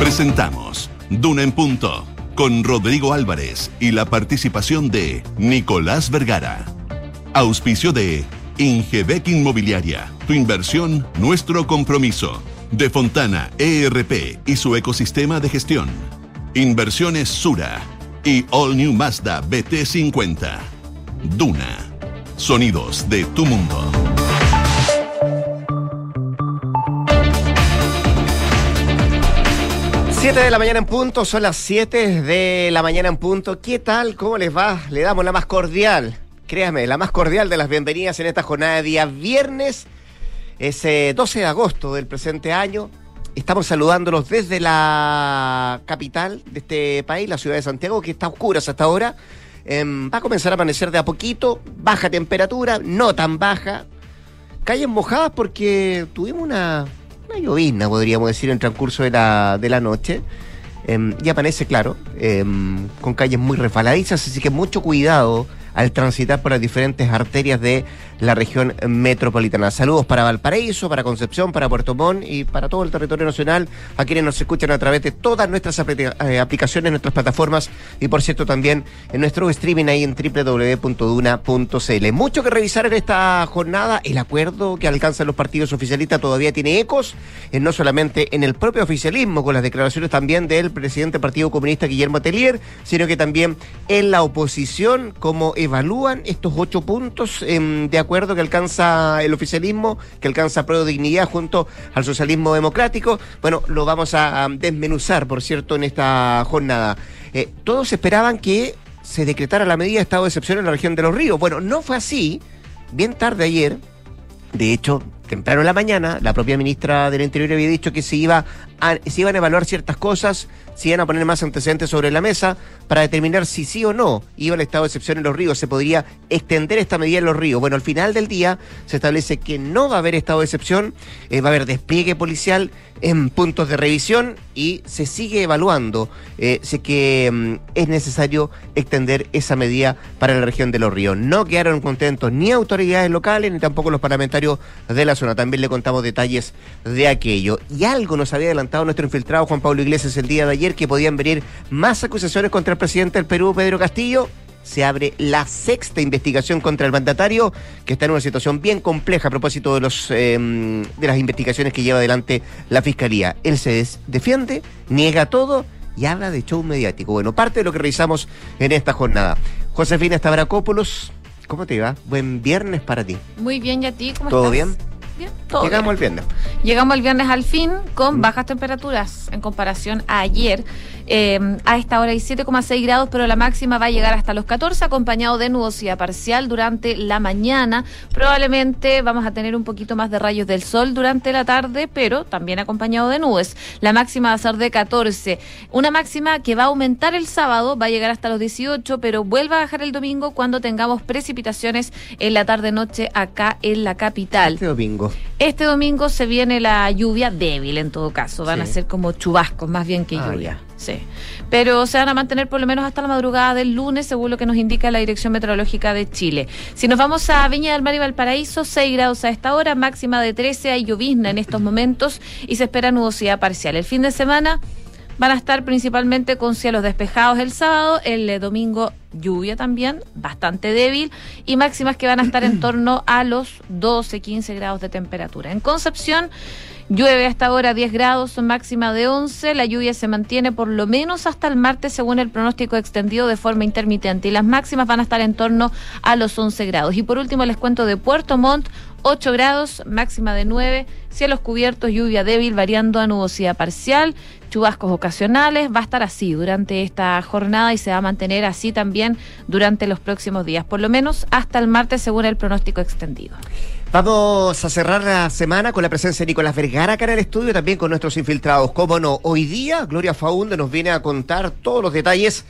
Presentamos Duna en Punto con Rodrigo Álvarez y la participación de Nicolás Vergara. Auspicio de Ingebec Inmobiliaria. Tu inversión, nuestro compromiso. De Fontana ERP y su ecosistema de gestión. Inversiones Sura y All New Mazda BT50. Duna. Sonidos de tu mundo. 7 de la mañana en punto, son las 7 de la mañana en punto. ¿Qué tal? ¿Cómo les va? Le damos la más cordial, créame, la más cordial de las bienvenidas en esta jornada de día viernes, ese 12 de agosto del presente año. Estamos saludándolos desde la capital de este país, la ciudad de Santiago, que está oscura hasta ahora. Em, va a comenzar a amanecer de a poquito, baja temperatura, no tan baja. Calles mojadas porque tuvimos una una llovizna, podríamos decir, en transcurso de la, de la noche. Em, y amanece, claro, em, con calles muy resbaladizas, así que mucho cuidado al transitar por las diferentes arterias de la región metropolitana. Saludos para Valparaíso, para Concepción, para Puerto Montt y para todo el territorio nacional, a quienes nos escuchan a través de todas nuestras eh, aplicaciones, nuestras plataformas y por cierto también en nuestro streaming ahí en www.duna.cl. Mucho que revisar en esta jornada, el acuerdo que alcanzan los partidos oficialistas todavía tiene ecos, eh, no solamente en el propio oficialismo, con las declaraciones también del presidente del Partido Comunista Guillermo Telier, sino que también en la oposición, cómo evalúan estos ocho puntos em, de acuerdo que alcanza el oficialismo, que alcanza Pro Dignidad junto al socialismo democrático. Bueno, lo vamos a desmenuzar, por cierto, en esta jornada. Eh, todos esperaban que se decretara la medida de estado de excepción en la región de los ríos. Bueno, no fue así. Bien tarde ayer, de hecho, temprano en la mañana, la propia ministra del Interior había dicho que se, iba se iban a evaluar ciertas cosas, se iban a poner más antecedentes sobre la mesa para determinar si sí o no iba el estado de excepción en los ríos, se podría extender esta medida en los ríos. Bueno, al final del día se establece que no va a haber estado de excepción, eh, va a haber despliegue policial en puntos de revisión y se sigue evaluando eh, si mm, es necesario extender esa medida para la región de los ríos. No quedaron contentos ni autoridades locales ni tampoco los parlamentarios de la También le contamos detalles de aquello. Y algo nos había adelantado nuestro infiltrado Juan Pablo Iglesias el día de ayer que podían venir más acusaciones contra el presidente del Perú, Pedro Castillo se abre la sexta investigación contra el mandatario, que está en una situación bien compleja a propósito de, los, em, de las investigaciones que lleva adelante la Fiscalía. Él se defiende, niega todo y habla de show mediático. Bueno, parte de lo que revisamos en esta jornada. Josefina Stavrakopoulos, ¿cómo te va? Buen viernes para ti. Muy bien, ¿y a ti? ¿Cómo ¿Todo bien? Bien, todo Llegamos al viernes. Llegamos el viernes al fin con mm. bajas temperaturas en comparación a ayer. Em, a esta hora hay 7,6 grados, pero la máxima va a llegar hasta los 14, acompañado de nubosidad parcial durante la mañana. Probablemente vamos a tener un poquito más de rayos del sol durante la tarde, pero también acompañado de nubes. La máxima va a ser de 14. Una máxima que va a aumentar el sábado, va a llegar hasta los 18, pero vuelve a bajar el domingo cuando tengamos precipitaciones en la tarde-noche acá en la capital. Este domingo. Este domingo se viene la lluvia débil en todo caso. Van a ser como chubascos más bien que ah, lluvia. Sí. Pero se van a mantener por lo menos hasta la madrugada del lunes, según lo que nos indica la Dirección Meteorológica de Chile. Si nos vamos a Viña del Mar y Valparaíso, 6 grados a esta hora, máxima de 13, hay llovizna en estos momentos y se espera nubosidad parcial. El fin de semana van a estar principalmente con cielos despejados el sábado, el eh, domingo lluvia también, bastante débil, y máximas que van a estar en torno a los 12, 15 grados de temperatura. En Concepción, Llueve hasta ahora 10 grados, máxima de 11. La lluvia se mantiene por lo menos hasta el martes, según el pronóstico extendido de forma intermitente. Y las máximas van a estar en torno a los 11 grados. Y por último, les cuento de Puerto Montt, 8 grados, máxima de 9. Cielos cubiertos, lluvia débil, variando a nubosidad parcial, chubascos ocasionales. Va a estar así durante esta jornada y se va a mantener así también durante los próximos días, por lo menos hasta el martes, según el pronóstico extendido. Vamos a cerrar la semana con la presencia de Nicolás Vergara acá en el estudio, también con nuestros infiltrados. Cómo no, hoy día Gloria Faunde nos viene a contar todos los detalles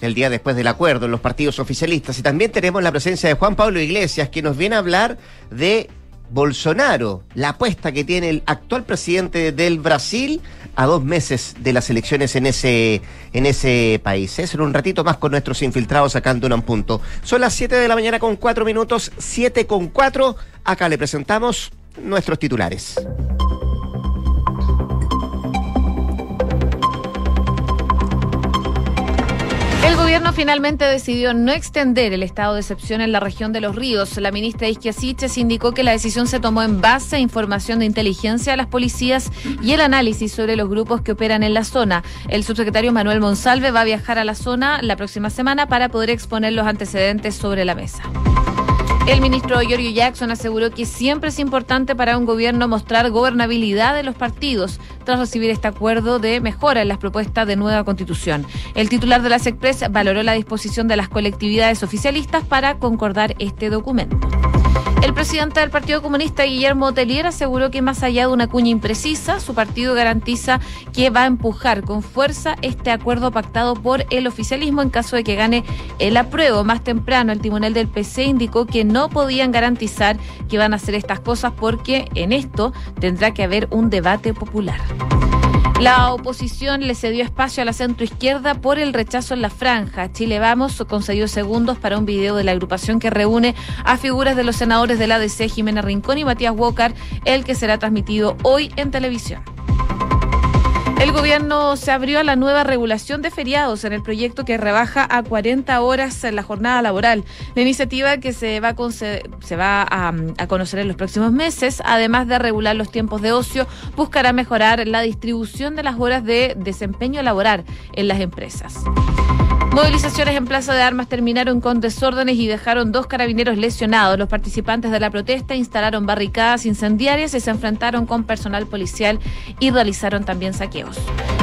el día después del acuerdo en los partidos oficialistas. Y también tenemos la presencia de Juan Pablo Iglesias, que nos viene a hablar de Bolsonaro, la apuesta que tiene el actual presidente del Brasil a dos meses de las elecciones en ese, en ese país. Es en un ratito más con nuestros infiltrados en un Punto. Son las 7 de la mañana con 4 minutos, 7 con 4. Acá le presentamos nuestros titulares. Finalmente decidió no extender el estado de excepción en la región de los ríos. La ministra Isquiasiches indicó que la decisión se tomó en base a información de inteligencia de las policías y el análisis sobre los grupos que operan en la zona. El subsecretario Manuel Monsalve va a viajar a la zona la próxima semana para poder exponer los antecedentes sobre la mesa. El ministro Giorgio Jackson aseguró que siempre es importante para un gobierno mostrar gobernabilidad de los partidos tras recibir este acuerdo de mejora en las propuestas de nueva constitución. El titular de la SECPRES valoró la disposición de las colectividades oficialistas para concordar este documento. El presidente del Partido Comunista, Guillermo Telier, aseguró que más allá de una cuña imprecisa, su partido garantiza que va a empujar con fuerza este acuerdo pactado por el oficialismo en caso de que gane el apruebo. Más temprano, el tribunal del PC indicó que no podían garantizar que van a hacer estas cosas porque en esto tendrá que haber un debate popular. La oposición le cedió espacio a la centroizquierda por el rechazo en la franja. Chile Vamos concedió segundos para un video de la agrupación que reúne a figuras de los senadores de la ADC, Jimena Rincón y Matías Walker, el que será transmitido hoy en televisión. El gobierno se abrió a la nueva regulación de feriados en el proyecto que rebaja a 40 horas la jornada laboral. La iniciativa que se va, a, se va a, a conocer en los próximos meses, además de regular los tiempos de ocio, buscará mejorar la distribución de las horas de desempeño laboral en las empresas. Movilizaciones en Plaza de Armas terminaron con desórdenes y dejaron dos carabineros lesionados. Los participantes de la protesta instalaron barricadas incendiarias y se enfrentaron con personal policial y realizaron también saqueos.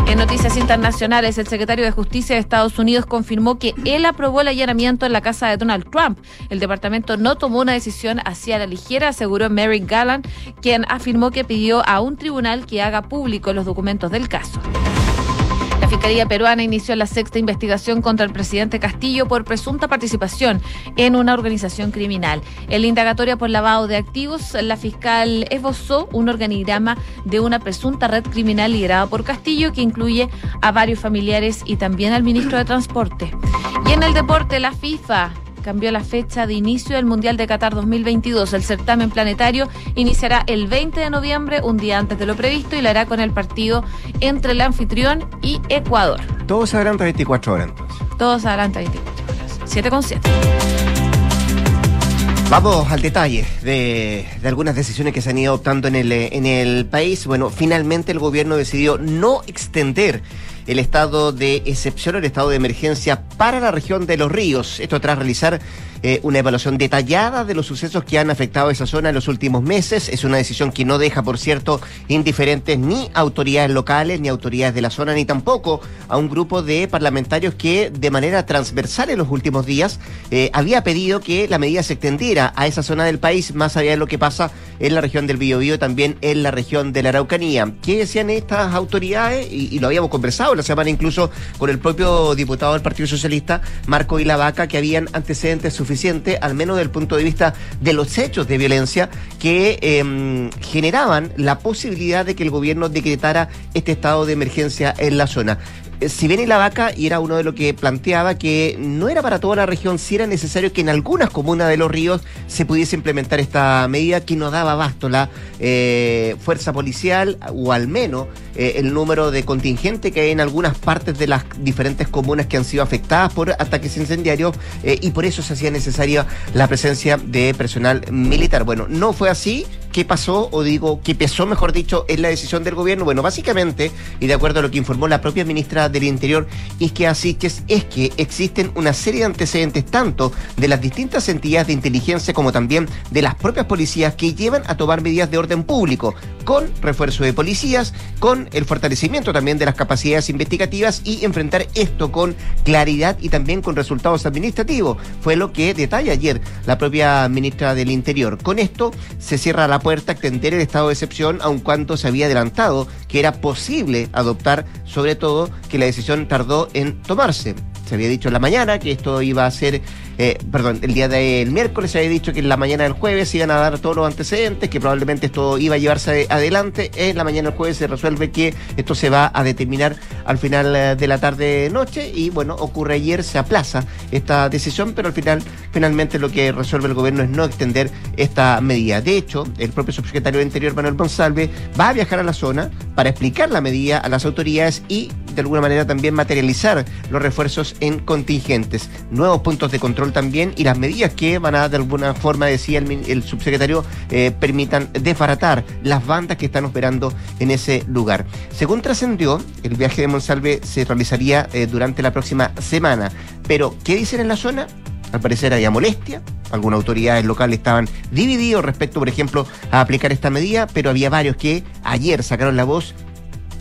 En noticias internacionales, el secretario de Justicia de Estados Unidos confirmó que él aprobó el allanamiento en la casa de Donald Trump. El departamento no tomó una decisión hacia la ligera, aseguró Mary Gallant, quien afirmó que pidió a un tribunal que haga público los documentos del caso. La Fiscalía Peruana inició la sexta investigación contra el presidente Castillo por presunta participación en una organización criminal. En la indagatoria por lavado de activos, la fiscal esbozó un organigrama de una presunta red criminal liderada por Castillo que incluye a varios familiares y también al ministro de Transporte. Y en el deporte, la FIFA cambió la fecha de inicio del Mundial de Qatar 2022. El certamen planetario iniciará el 20 de noviembre, un día antes de lo previsto, y lo hará con el partido entre el anfitrión y Ecuador. Todos adelanta 24 horas entonces. Todos adelanta 24 horas. 7 con 7. Vamos al detalle de, de, algunas decisiones que se han ido adoptando en el, en el país. Bueno, finalmente el gobierno decidió no extender el estado de excepción o el estado de emergencia para la región de los ríos. Esto tras realizar eh, una evaluación detallada de los sucesos que han afectado a esa zona en los últimos meses. Es una decisión que no deja, por cierto, indiferentes ni autoridades locales, ni autoridades de la zona, ni tampoco a un grupo de parlamentarios que de manera transversal en los últimos días eh, había pedido que la medida se extendiera a esa zona del país, más allá de lo que pasa en la región del Biobío también en la región de la Araucanía. ¿Qué decían estas autoridades? Y, y lo habíamos conversado la semana incluso con el propio diputado del Partido Socialista, Marco Ilavaca, que habían antecedentes suficientes, al menos desde el punto de vista de los hechos de violencia que eh, generaban la posibilidad de que el gobierno decretara este estado de emergencia en la zona si bien la vaca, y era uno de lo que planteaba, que no era para toda la región, si era necesario que en algunas comunas de los ríos se pudiese implementar esta medida que no daba abasto la eh, fuerza policial o al menos eh, el número de contingente que hay en algunas partes de las diferentes comunas que han sido afectadas por ataques incendiarios eh, y por eso se hacía necesaria la presencia de personal militar. Bueno, no fue así qué pasó, o digo, qué pesó, mejor dicho, en la decisión del gobierno. Bueno, básicamente, y de acuerdo a lo que informó la propia ministra del Interior, es que así que es, es que existen una serie de antecedentes tanto de las distintas entidades de inteligencia como también de las propias policías que llevan a tomar medidas de orden público, con refuerzo de policías, con el fortalecimiento también de las capacidades investigativas y enfrentar esto con claridad y también con resultados administrativos. Fue lo que detalla ayer la propia ministra del Interior. Con esto se cierra la puerta a extender el estado de excepción, aun cuando se había adelantado que era posible adoptar, sobre todo que la decisión tardó en tomarse. Se había dicho en la mañana que esto iba a ser, eh, perdón, el día del miércoles se había dicho que en la mañana del jueves iban a dar todos los antecedentes, que probablemente esto iba a llevarse adelante. En la mañana del jueves se resuelve que esto se va a determinar al final eh, de la tarde-noche y bueno, ocurre ayer, se aplaza esta decisión, pero al final, finalmente lo que resuelve el gobierno es no extender esta medida. De hecho, el propio subsecretario de Interior, Manuel Monsalve, va a viajar a la zona para explicar la medida a las autoridades y de alguna manera también materializar los refuerzos en contingentes, nuevos puntos de control también y las medidas que van a de alguna forma, decía el, subsecretario, eh, permitan desbaratar las bandas que están operando en ese lugar. Según trascendió, el viaje de Monsalve se realizaría eh, durante la próxima semana, pero ¿qué dicen en la zona? Al parecer había molestia, algunas autoridades locales estaban divididos respecto, por ejemplo, a aplicar esta medida, pero había varios que ayer sacaron la voz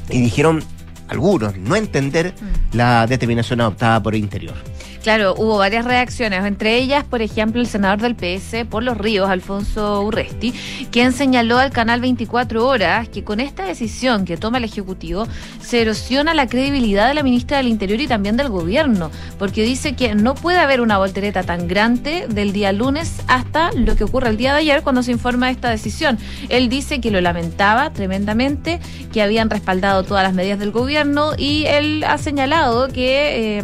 y dijeron, algunos, no entender mm. la determinación adoptada por el interior. Claro, hubo varias reacciones, entre ellas, por ejemplo, el senador del PS por los ríos, Alfonso Urresti, quien señaló al canal 24 Horas que con esta decisión que toma el Ejecutivo se erosiona la credibilidad de la ministra del Interior y también del gobierno, porque dice que no puede haber una voltereta tan grande del día lunes hasta lo que ocurre el día de ayer cuando se informa de esta decisión. Él dice que lo lamentaba tremendamente, que habían respaldado todas las medidas del gobierno y él ha señalado que... Eh,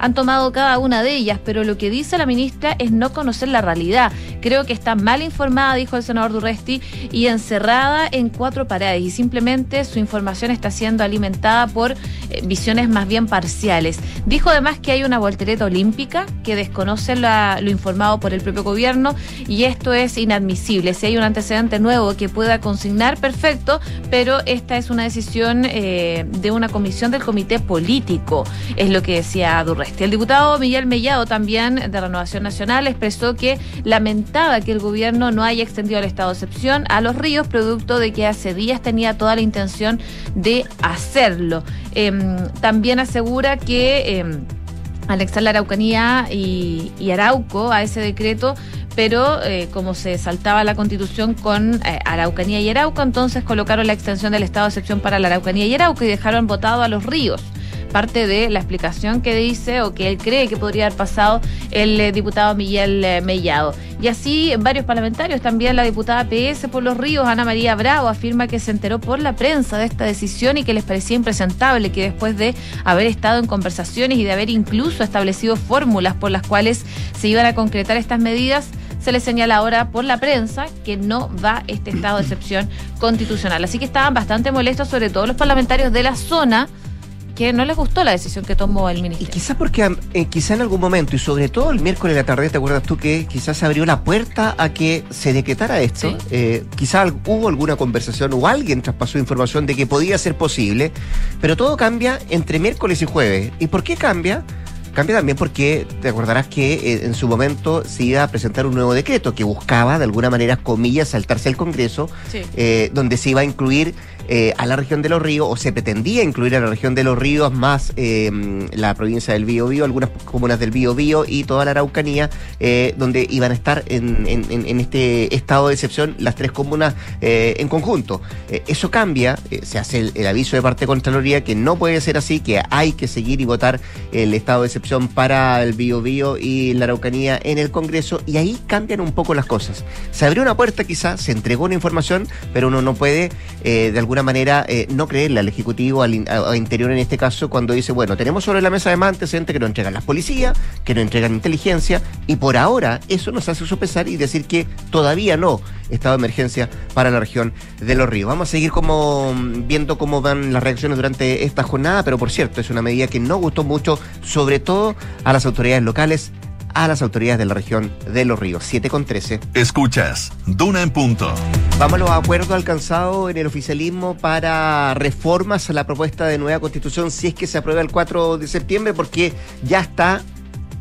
han tomado cada una de ellas, pero lo que dice la ministra es no conocer la realidad. Creo que está mal informada, dijo el senador Durresti, y encerrada en cuatro paredes, y simplemente su información está siendo alimentada por eh, visiones más bien parciales. Dijo además que hay una voltereta olímpica que desconoce lo informado por el propio gobierno, y esto es inadmisible. Si hay un antecedente nuevo que pueda consignar, perfecto, pero esta es una decisión eh, de una comisión del comité político, es lo que decía Durresti. El diputado Miguel Mellado, también de Renovación Nacional, expresó que lamentaba que el gobierno no haya extendido el estado de excepción a los ríos, producto de que hace días tenía toda la intención de hacerlo. Em, también asegura que em, anexar la Araucanía y, Arauco a ese decreto pero eh, como se saltaba la constitución con eh, Araucanía y Arauco, entonces colocaron la extensión del estado de excepción para la Araucanía y Arauco y dejaron votado a los ríos parte de la explicación que dice o que él cree que podría haber pasado el eh, diputado Miguel eh, Mellado. Y así varios parlamentarios, también la diputada PS por los Ríos, Ana María Bravo, afirma que se enteró por la prensa de esta decisión y que les parecía impresentable que después de haber estado en conversaciones y de haber incluso establecido fórmulas por las cuales se iban a concretar estas medidas, se le señala ahora por la prensa que no va este estado de excepción constitucional. Así que estaban bastante molestos, sobre todo los parlamentarios de la zona, que no les gustó la decisión que tomó el ministro. Y quizás porque eh, quizá en algún momento, y sobre todo el miércoles de la tarde, ¿te acuerdas tú que quizás se abrió la puerta a que se decretara esto? Eh, quizás hubo alguna conversación o alguien traspasó información de que podía ser posible, pero todo cambia entre miércoles y jueves. ¿Y por qué cambia? Cambia también porque te acordarás que eh, en su momento se iba a presentar un nuevo decreto que buscaba, de alguna manera, comillas, saltarse el Congreso, eh, donde se iba a incluir eh, a la región de los ríos, o se pretendía incluir a la región de los ríos más la provincia del Bío Bío, algunas comunas del Bío Bío y toda la Araucanía, donde iban a estar en, este estado de excepción las tres comunas en conjunto. eso cambia, se hace el, aviso de parte de Contraloría que no puede ser así, que hay que seguir y votar el estado de excepción para el Bio Bio y la Araucanía en el Congreso y ahí cambian un poco las cosas. Se abrió una puerta quizás, se entregó una información, pero uno no puede eh, de alguna manera eh, no creerle al Ejecutivo, al, Interior en este caso, cuando dice, bueno, tenemos sobre la mesa de antecedentes que nos entregan las policías, que nos entregan inteligencia y por ahora eso nos hace sopesar y decir que todavía no estado de emergencia para la región de los ríos. Vamos a seguir como mm, viendo cómo van las reacciones durante esta jornada, pero por cierto, es una medida que no gustó mucho, sobre todo a las autoridades locales a las autoridades de la región de Los Ríos. 7 con 13. Escuchas, Duna en punto. Vamos a los acuerdos alcanzados en el oficialismo para reformas a la propuesta de nueva constitución si es que se aprueba el 4 de septiembre, porque ya está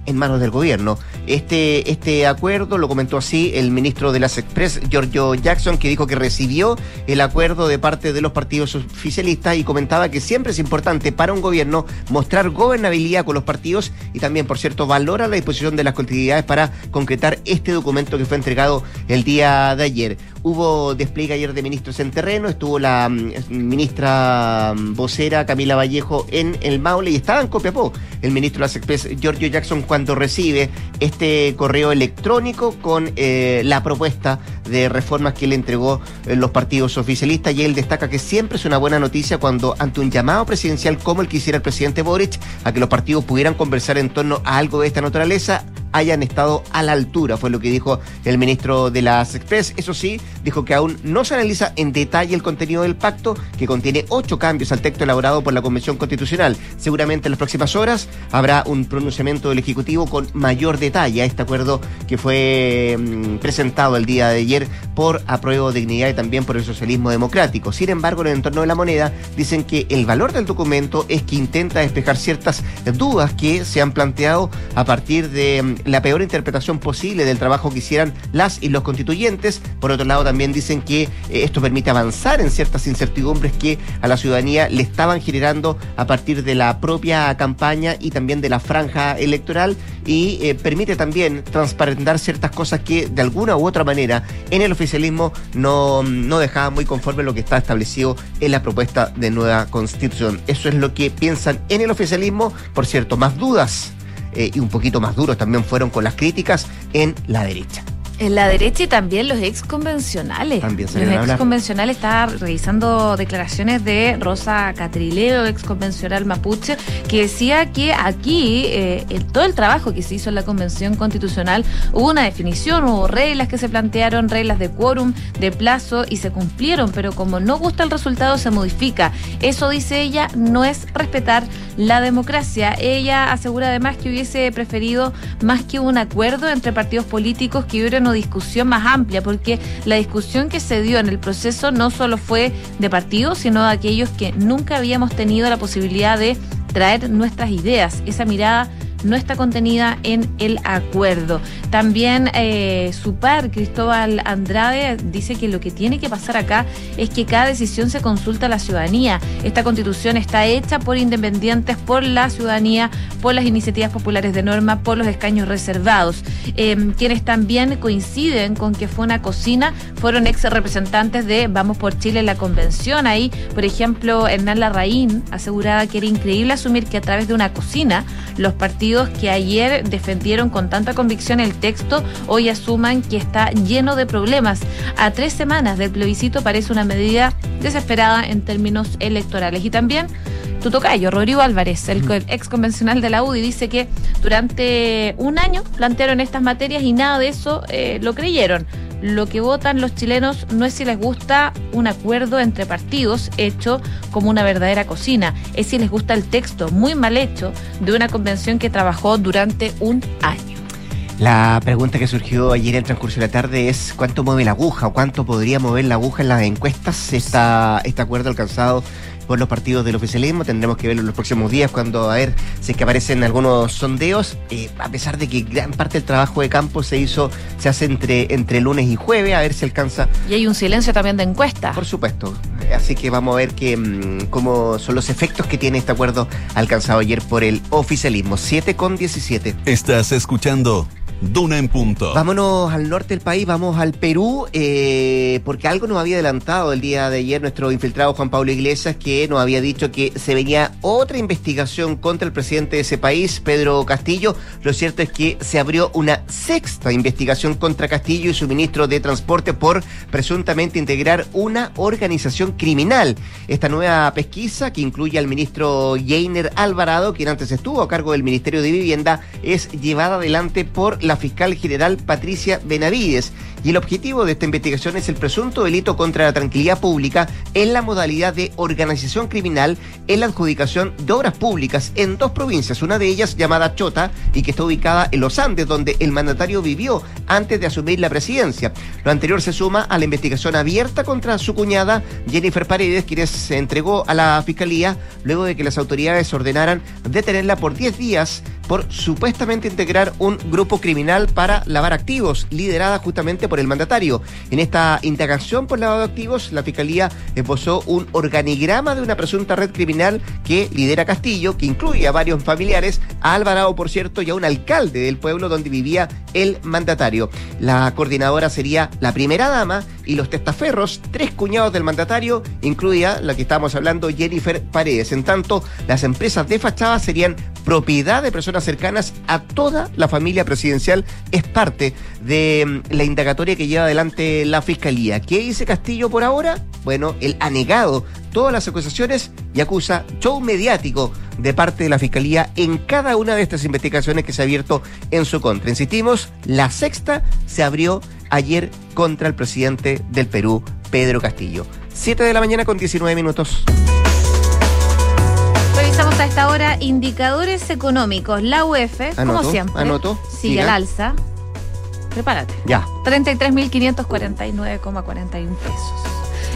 en manos del gobierno. Este, este acuerdo lo comentó así el ministro de las Express, Giorgio Jackson, que dijo que recibió el acuerdo de parte de los partidos oficialistas y comentaba que siempre es importante para un gobierno mostrar gobernabilidad con los partidos y también, por cierto, valora la disposición de las colectividades para concretar este documento que fue entregado el día de ayer. Hubo despliegue ayer de ministros en terreno, estuvo la mm, ministra mm, vocera Camila Vallejo en el Maule y estaba en Copiapó el ministro de las Express, Giorgio Jackson, cuando recibe este correo electrónico con eh, la propuesta de reformas que le entregó eh, los partidos oficialistas. Y él destaca que siempre es una buena noticia cuando ante un llamado presidencial como el que hiciera el presidente Boric a que los partidos pudieran conversar en torno a algo de esta naturaleza, hayan estado a la altura, fue lo que dijo el ministro de las Express. Eso sí, dijo que aún no se analiza en detalle el contenido del pacto, que contiene ocho cambios al texto elaborado por la Convención Constitucional. Seguramente en las próximas horas habrá un pronunciamiento del Ejecutivo con mayor detalle a este acuerdo que fue mm, presentado el día de ayer por Apruebo Dignidad y también por el Socialismo Democrático. Sin embargo, en el entorno de la moneda dicen que el valor del documento es que intenta despejar ciertas dudas que se han planteado a partir de mm, la peor interpretación posible del trabajo que hicieran las y los constituyentes. Por otro lado, también dicen que eh, esto permite avanzar en ciertas incertidumbres que a la ciudadanía le estaban generando a partir de la propia campaña y también de la franja electoral y eh, permite también transparentar ciertas cosas que de alguna u otra manera en el oficialismo no, no dejaban muy conforme lo que está establecido en la propuesta de nueva constitución. Eso es lo que piensan en el oficialismo. Por cierto, más dudas eh, y un poquito más duros también fueron con las críticas en la derecha. En la derecha y también los ex convencionales. También se los ex convencionales estaba revisando declaraciones de Rosa Catrileo, ex convencional mapuche, que decía que aquí eh, todo el trabajo que se hizo en la convención constitucional hubo una definición, hubo reglas que se plantearon, reglas de quórum, de plazo y se cumplieron, pero como no gusta el resultado se modifica. Eso dice ella no es respetar la democracia. Ella asegura además que hubiese preferido más que un acuerdo entre partidos políticos que hubiera discusión más amplia, porque la discusión que se dio en el proceso no solo fue de partidos, sino de aquellos que nunca habíamos tenido la posibilidad de traer nuestras ideas, esa mirada no está contenida en el acuerdo. También eh, su par, Cristóbal Andrade, dice que lo que tiene que pasar acá es que cada decisión se consulta a la ciudadanía. Esta constitución está hecha por independientes, por la ciudadanía, por las iniciativas populares de norma, por los escaños reservados. Em, quienes también coinciden con que fue una cocina fueron ex representantes de Vamos por Chile en la convención. Ahí, por ejemplo, Hernán Larraín aseguraba que era increíble asumir que a través de una cocina los partidos que ayer defendieron con tanta convicción el texto hoy asuman que está lleno de problemas. A tres semanas del plebiscito parece una medida desesperada en términos electorales. Y también tu tocayo, Rodrigo Álvarez, el ex convencional de la UDI, dice que durante un año plantearon estas materias y nada de eso eh, lo creyeron lo que votan los chilenos no es si les gusta un acuerdo entre partidos hecho como una verdadera cocina, es si les gusta el texto muy mal hecho de una convención que trabajó durante un año. La pregunta que surgió ayer en el transcurso de la tarde es cuánto mueve la aguja o cuánto podría mover la aguja en las encuestas esta, este acuerdo alcanzado por los partidos del oficialismo. Tendremos que verlo en los próximos días cuando a ver si es que aparecen algunos sondeos. Eh, a pesar de que gran parte del trabajo de campo se hizo, se hace entre, entre lunes y jueves, a ver si alcanza. Y hay un silencio también de encuesta. Por supuesto. Así que vamos a ver que, mm, cómo son los efectos que tiene este acuerdo alcanzado ayer por el oficialismo. 7 con 17. Estás escuchando Duna en punto. Vámonos al norte del país, vamos al Perú, eh, porque algo nos había adelantado el día de ayer nuestro infiltrado Juan Pablo Iglesias, que nos había dicho que se venía otra investigación contra el presidente de ese país, Pedro Castillo. Lo cierto es que se abrió una sexta investigación contra Castillo y su ministro de Transporte por presuntamente integrar una organización criminal. Esta nueva pesquisa, que incluye al ministro Jainer Alvarado, quien antes estuvo a cargo del Ministerio de Vivienda, es llevada adelante por la fiscal general Patricia Benavides. Y el objetivo de esta investigación es el presunto delito contra la tranquilidad pública en la modalidad de organización criminal en la adjudicación de obras públicas en dos provincias, una de ellas llamada Chota y que está ubicada en los Andes, donde el mandatario vivió antes de asumir la presidencia. Lo anterior se suma a la investigación abierta contra su cuñada Jennifer Paredes, quien se entregó a la fiscalía luego de que las autoridades ordenaran detenerla por 10 días por supuestamente integrar un grupo criminal para lavar activos, liderada justamente por el mandatario. En esta indagación por lavado de activos, la Fiscalía esbozó un organigrama de una presunta red criminal que lidera Castillo, que incluye a varios familiares, a Alvarado, por cierto, y a un alcalde del pueblo donde vivía el mandatario. La coordinadora sería la primera dama y los testaferros, tres cuñados del mandatario, incluida la que estábamos hablando, Jennifer Paredes. En tanto, las empresas de fachada serían propiedad de personas cercanas a toda la familia presidencial. Es parte de mm, la indagatoria que lleva adelante la Fiscalía. ¿Qué dice Castillo por ahora? Bueno, él ha negado todas las acusaciones y acusa show mediático de parte de la Fiscalía en cada una de estas investigaciones que se ha abierto en su contra. Insistimos, la sexta se abrió ayer contra el presidente del Perú, Pedro Castillo. 7 de la mañana con 19 minutos. A esta hora indicadores económicos. La UEF, como siempre, anoto, sigue al alza. Prepárate. Ya. 33.549,41 pesos.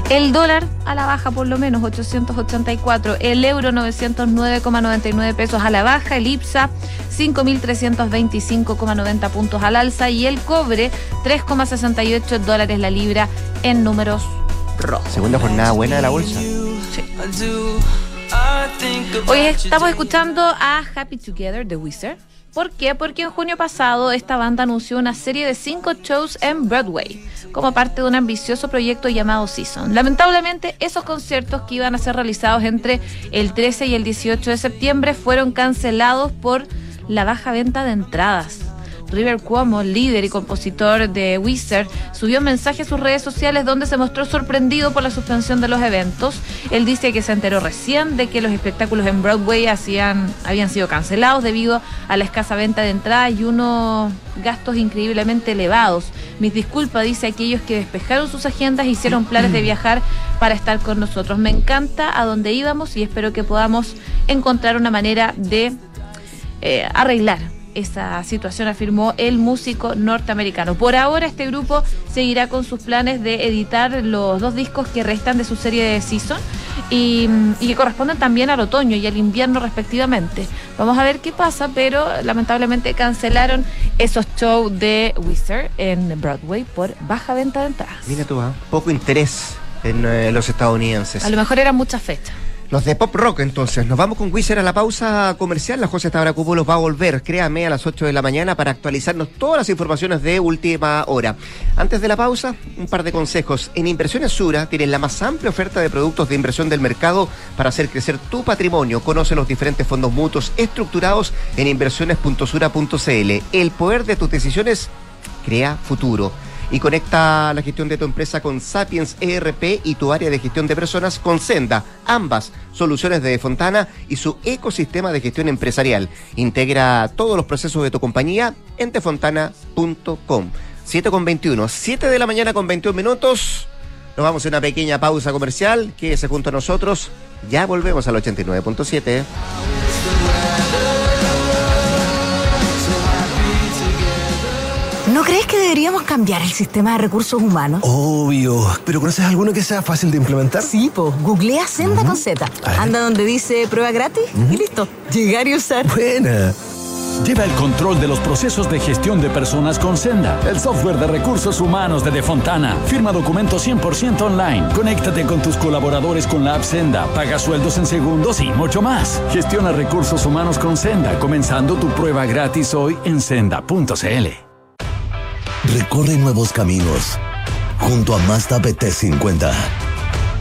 El dólar a la baja por lo menos 884, el euro 909,99 pesos a la baja, el IPSA 5.325,90 puntos al alza y el cobre 3,68 dólares la libra en números rojos. Segunda jornada buena de la bolsa. Sí. Hoy estamos escuchando a Happy Together de Wizard. ¿Por qué? Porque en junio pasado esta banda anunció una serie de cinco shows en Broadway como parte de un ambicioso proyecto llamado Season. Lamentablemente, esos conciertos que iban a ser realizados entre el 13 y el 18 de septiembre fueron cancelados por la baja venta de entradas. River Cuomo, líder y compositor de Wizard, subió un mensaje a sus redes sociales donde se mostró sorprendido por la suspensión de los eventos. Él dice que se enteró recién de que los espectáculos en Broadway hacían, habían sido cancelados debido a la escasa venta de entradas y unos gastos increíblemente elevados. Mis disculpas, dice aquellos que despejaron sus agendas, hicieron planes de viajar para estar con nosotros. Me encanta a dónde íbamos y espero que podamos encontrar una manera de eh, arreglar esa situación, afirmó el músico norteamericano. Por ahora este grupo seguirá con sus planes de editar los dos discos que restan de su serie de Season y, que corresponden también al otoño y al invierno respectivamente. Vamos a ver qué pasa, pero lamentablemente cancelaron esos shows de Wizard en Broadway por baja venta de entradas. Mira tú, ¿ah? poco interés en eh, los estadounidenses. A lo mejor eran muchas fechas. Los de pop rock, entonces. Nos vamos con Wizard a la pausa comercial. La José los va a volver, créame, a las 8 de la mañana para actualizarnos todas las informaciones de última hora. Antes de la pausa, un par de consejos. En Inversiones Sura tienen la más amplia oferta de productos de inversión del mercado para hacer crecer tu patrimonio. Conoce los diferentes fondos mutuos estructurados en inversiones.sura.cl. El poder de tus decisiones crea futuro y conecta la gestión de tu empresa con Sapiens ERP y tu área de gestión de personas con Senda, ambas soluciones de Fontana y su ecosistema de gestión empresarial. Integra todos los procesos de tu compañía en tefontana.com. 7 con 21, 7 de la mañana con 21 minutos. Nos vamos a una pequeña pausa comercial. Quédese junto a nosotros. Ya volvemos al 89.7. ¿No crees que deberíamos cambiar el sistema de recursos humanos? Obvio. ¿Pero conoces alguno que sea fácil de implementar? Sí, po. Googlea Senda con Z. Anda donde dice prueba gratis y listo. Llegar y usar. Buena. Lleva el control de los procesos de gestión de personas con Senda, el software de recursos humanos de Defontana. Firma documentos 100% online. Conéctate con tus colaboradores con la app Senda, paga sueldos en segundos y mucho más. Gestiona recursos humanos con Senda, comenzando tu prueba gratis hoy en senda.cl. Recorre nuevos caminos junto a Mazda BT50.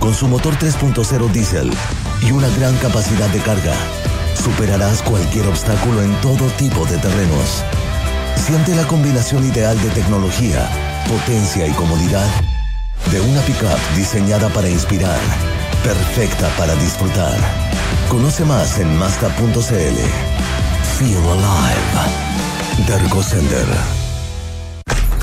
Con su motor 3.0 diésel y una gran capacidad de carga, superarás cualquier obstáculo en todo tipo de terrenos. Siente la combinación ideal de tecnología, potencia y comodidad de una pickup diseñada para inspirar, perfecta para disfrutar. Conoce más en Mazda.cl. Feel alive. Dergo Sender.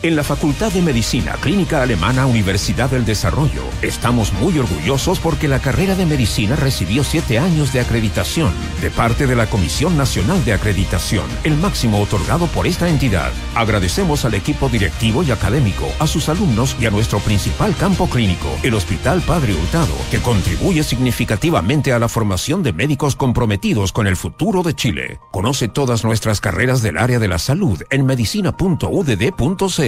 En la Facultad de Medicina Clínica Alemana Universidad del Desarrollo estamos muy orgullosos porque la carrera de medicina recibió siete años de acreditación de parte de la Comisión Nacional de Acreditación, el máximo otorgado por esta entidad. Agradecemos al equipo directivo y académico, a sus alumnos y a nuestro principal campo clínico, el Hospital Padre Hurtado, que contribuye significativamente a la formación de médicos comprometidos con el futuro de Chile. Conoce todas nuestras carreras del área de la salud en medicina.udd.cl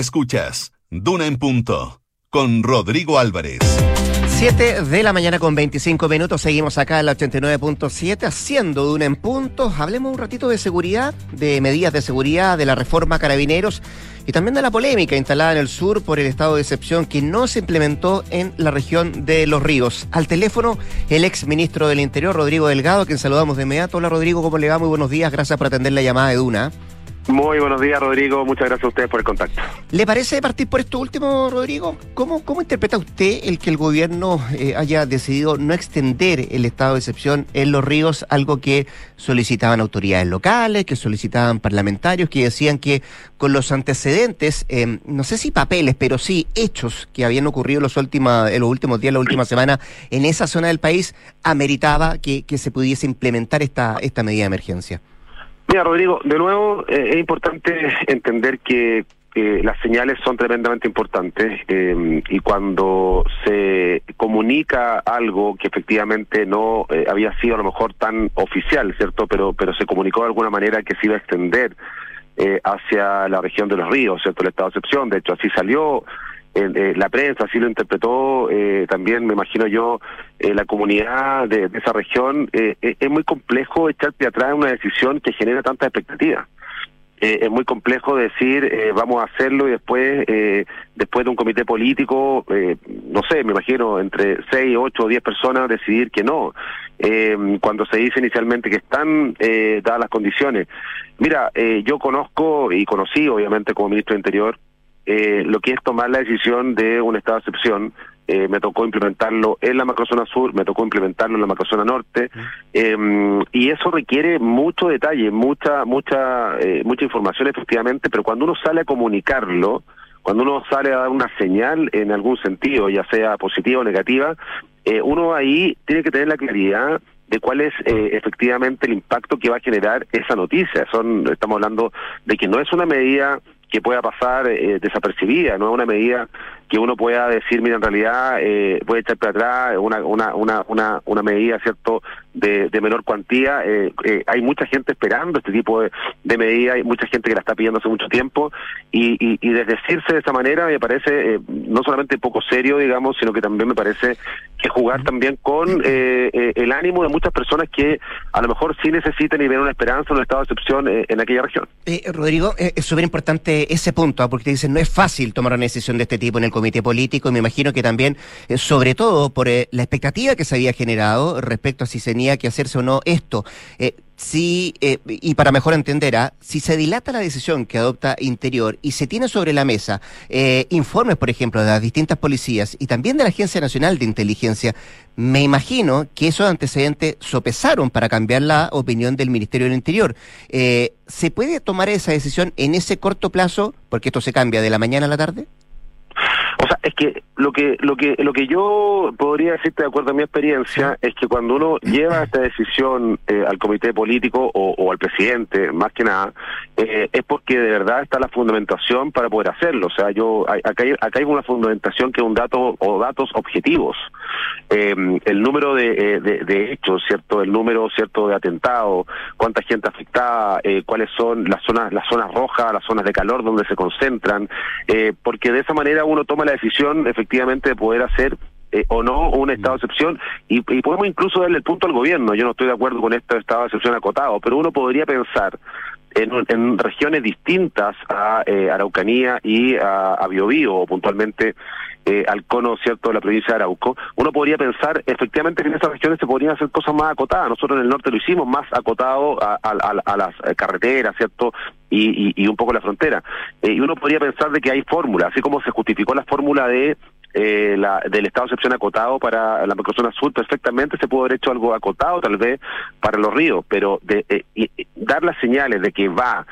Escuchas Duna en Punto con Rodrigo Álvarez. 7 de la mañana con 25 minutos, seguimos acá en la 89.7 haciendo Duna en Punto. Hablemos un ratito de seguridad, de medidas de seguridad, de la reforma carabineros y también de la polémica instalada en el sur por el estado de excepción que no se implementó en la región de Los Ríos. Al teléfono, el ex ministro del Interior, Rodrigo Delgado, quien saludamos de inmediato. Hola Rodrigo, ¿cómo le va? Muy buenos días, gracias por atender la llamada de Duna. Muy buenos días, Rodrigo. Muchas gracias a ustedes por el contacto. ¿Le parece partir por esto último, Rodrigo? ¿Cómo, cómo interpreta usted el que el gobierno eh, haya decidido no extender el estado de excepción en los ríos, algo que solicitaban autoridades locales, que solicitaban parlamentarios, que decían que con los antecedentes, eh, no sé si papeles, pero sí hechos que habían ocurrido los últimos días, la última semana, en esa zona del país, ameritaba que, que se pudiese implementar esta, esta medida de emergencia? Mira, Rodrigo, de nuevo eh, es importante entender que las señales son tremendamente importantes eh, y cuando se comunica algo que efectivamente no eh, había sido a lo mejor tan oficial, ¿cierto? Pero, pero se comunicó de alguna manera que se iba a extender hacia la región de los ríos, ¿cierto? El estado de excepción, de hecho así salió eh, la prensa así lo interpretó, eh, también me imagino yo, eh, la comunidad de, esa región, es muy complejo echarte atrás una decisión que genera tantas expectativas. es muy complejo decir vamos a hacerlo y después después de un comité político no sé me imagino entre seis ocho o diez personas decidir que no cuando se dice inicialmente que están dadas las condiciones mira yo conozco y conocí obviamente como ministro de Interior eh, lo que es tomar la decisión de un estado de excepción. Eh, me tocó implementarlo en la macrozona sur, me tocó implementarlo en la macrozona norte, em, y eso requiere mucho detalle, mucha, mucha, eh, mucha información efectivamente, pero cuando uno sale a comunicarlo, cuando uno sale a dar una señal en algún sentido, ya sea positiva o negativa, uno ahí tiene que tener la claridad de cuál es efectivamente el impacto que va a generar esa noticia. Son, estamos hablando de que no es una medida que pueda pasar eh, desapercibida, no es una medida que uno pueda decir, mira, en realidad eh, puede echar para atrás una, una, una, una, una medida, ¿cierto?, de, de menor cuantía. Eh, eh, hay mucha gente esperando este tipo de, de medida, hay mucha gente que la está pidiendo hace mucho tiempo y, y, y desdecirse de esa manera me parece eh, no solamente poco serio, digamos, sino que también me parece que jugar también con el ánimo de muchas personas que a lo mejor sí necesitan y ven una esperanza, un estado de excepción en aquella región. Rodrigo, es súper importante ese punto, ¿ah? porque te dicen no es fácil tomar una decisión de este tipo en el comité político y me imagino que también, sobre todo por la expectativa que se había generado respecto a si tenía que hacerse o no esto. Eh, si, eh, y para mejor entender, ¿ah? si se dilata la decisión que adopta Interior y se tiene sobre la mesa eh, informes, por ejemplo, de las distintas policías y también de la Agencia Nacional de Inteligencia, me imagino que esos antecedentes sopesaron para cambiar la opinión del Ministerio del Interior. Eh, ¿Se puede tomar esa decisión en ese corto plazo, porque esto se cambia de la mañana a la tarde? O sea, es que lo que lo que lo que yo podría decirte de acuerdo a mi experiencia es que cuando uno lleva esta decisión eh, al comité político o, al presidente, más que nada, eh, es porque de verdad está la fundamentación para poder hacerlo. O sea, yo acá hay, acá hay una fundamentación que es un dato o datos objetivos. Eh, el número de, de, hechos, cierto, el número cierto de atentados, cuánta gente afectada, cuáles son las zonas las zonas rojas, las zonas de calor donde se concentran, porque de esa manera uno toma la decisión efectivamente de poder hacer eh, o no un estado de excepción y, podemos incluso darle el punto al gobierno. Yo no estoy de acuerdo con este estado de excepción acotado, pero uno podría pensar en, regiones distintas a eh, Araucanía y a, a Biobío, o puntualmente eh, al cono cierto de la provincia de Arauco, uno podría pensar efectivamente que en esas regiones se podrían hacer cosas más acotadas. Nosotros en el norte lo hicimos más acotado a, a, las eh, carreteras, ¿cierto? Y, y, un poco la frontera. Eh, y uno podría pensar de que hay fórmulas, así como se justificó la fórmula de eh, la, del estado de excepción acotado para la macrozona sur, perfectamente se pudo haber hecho algo acotado tal vez para los ríos, pero de, dar las señales de que va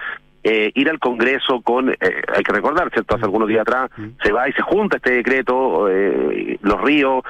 eh, ir al Congreso con, eh, hay que recordar, ¿cierto? Hace algunos días atrás se va y se junta este decreto, eh, los ríos,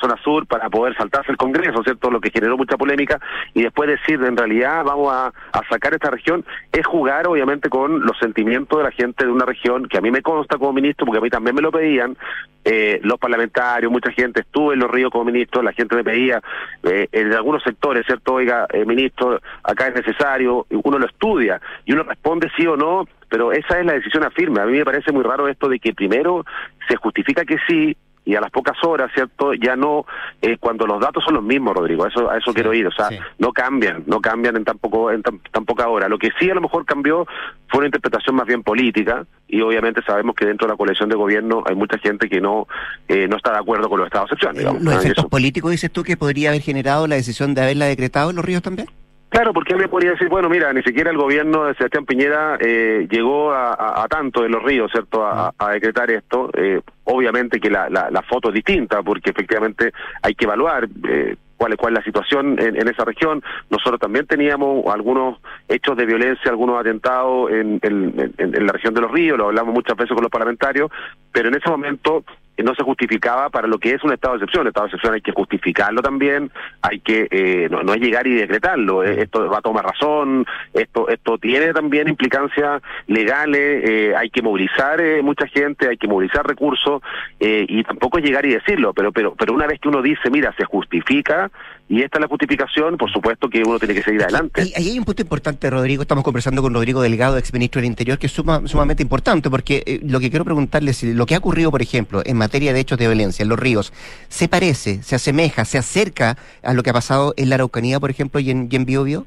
zona Sur, para poder saltarse el Congreso, ¿cierto? Lo que generó mucha polémica y después decir, en realidad vamos a, a sacar esta región, es jugar obviamente con los sentimientos de la gente de una región que a mí me consta como ministro, porque a mí también me lo pedían, eh, los parlamentarios, mucha gente, estuve en los ríos como ministro, la gente me pedía, eh, en algunos sectores, ¿cierto? Oiga, eh, ministro, acá es necesario, uno lo estudia y uno responde sí o no, pero esa es la decisión a firme. A mí me parece muy raro esto de que primero se justifica que sí y a las pocas horas, ¿cierto? Ya no, eh, cuando los datos son los mismos, Rodrigo, a eso, a eso quiero ir, o sea, no cambian, no cambian en tan, poco, en tan, poca hora. Lo que sí a lo mejor cambió fue una interpretación más bien política y obviamente sabemos que dentro de la coalición de gobierno hay mucha gente que no, eh, no está de acuerdo con los estados de excepción. Digamos, ¿Los efectos políticos dices tú que podría haber generado la decisión de haberla decretado en los ríos también? Claro, porque alguien podría decir, bueno, mira, ni siquiera el gobierno de Sebastián Piñera eh, llegó a, tanto de los ríos, ¿cierto?, a, decretar esto. Eh, obviamente que la, la, foto es distinta, porque efectivamente hay que evaluar eh, cuál, es, cuál es la situación en, esa región. Nosotros también teníamos algunos hechos de violencia, algunos atentados en, en la región de los ríos, lo hablamos muchas veces con los parlamentarios, pero en ese momento no se justificaba para lo que es un estado de excepción. El estado de excepción hay que justificarlo también, hay que eh, no, es llegar y decretarlo. Eh, esto va a tomar razón, esto esto tiene también implicancias legales, eh, hay que movilizar mucha gente, hay que movilizar recursos y tampoco es llegar y decirlo. Pero pero pero una vez que uno dice, mira, se justifica y esta es la justificación, por supuesto que uno tiene que seguir adelante. Ahí hay un punto importante, Rodrigo. Estamos conversando con Rodrigo Delgado, ex ministro del Interior, que es sumamente importante, porque lo que quiero preguntarle es lo que ha ocurrido, por ejemplo, en materia de hechos de violencia en los ríos, ¿se parece, se asemeja, se acerca a lo que ha pasado en la Araucanía, por ejemplo, y en, y en Biobío?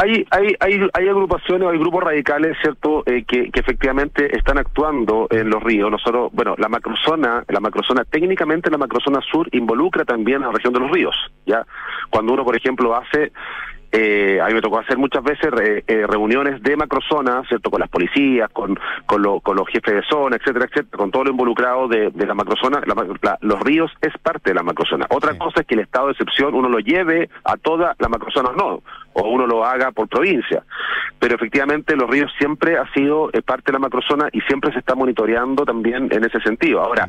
Hay, hay, hay, hay agrupaciones, hay grupos radicales, ¿cierto?, eh, que, que efectivamente están actuando en los ríos. Nosotros, bueno, la macrozona, la macrozona, técnicamente la macrozona sur involucra también a la región de los ríos, ¿ya? Cuando uno, por ejemplo, hace eh, a mí me tocó hacer muchas veces eh, reuniones de macrozona, ¿cierto? Con las policías, con, con, con, los jefes de zona, etcétera, etcétera, con todo lo involucrado de, de la macrozona. los ríos es parte de la macrozona. Otra cosa es que el estado de excepción uno lo lleve a toda la macrozona, no, o uno lo haga por provincia. Pero efectivamente los ríos siempre ha sido eh, parte de la macrozona y siempre se está monitoreando también en ese sentido. Ahora,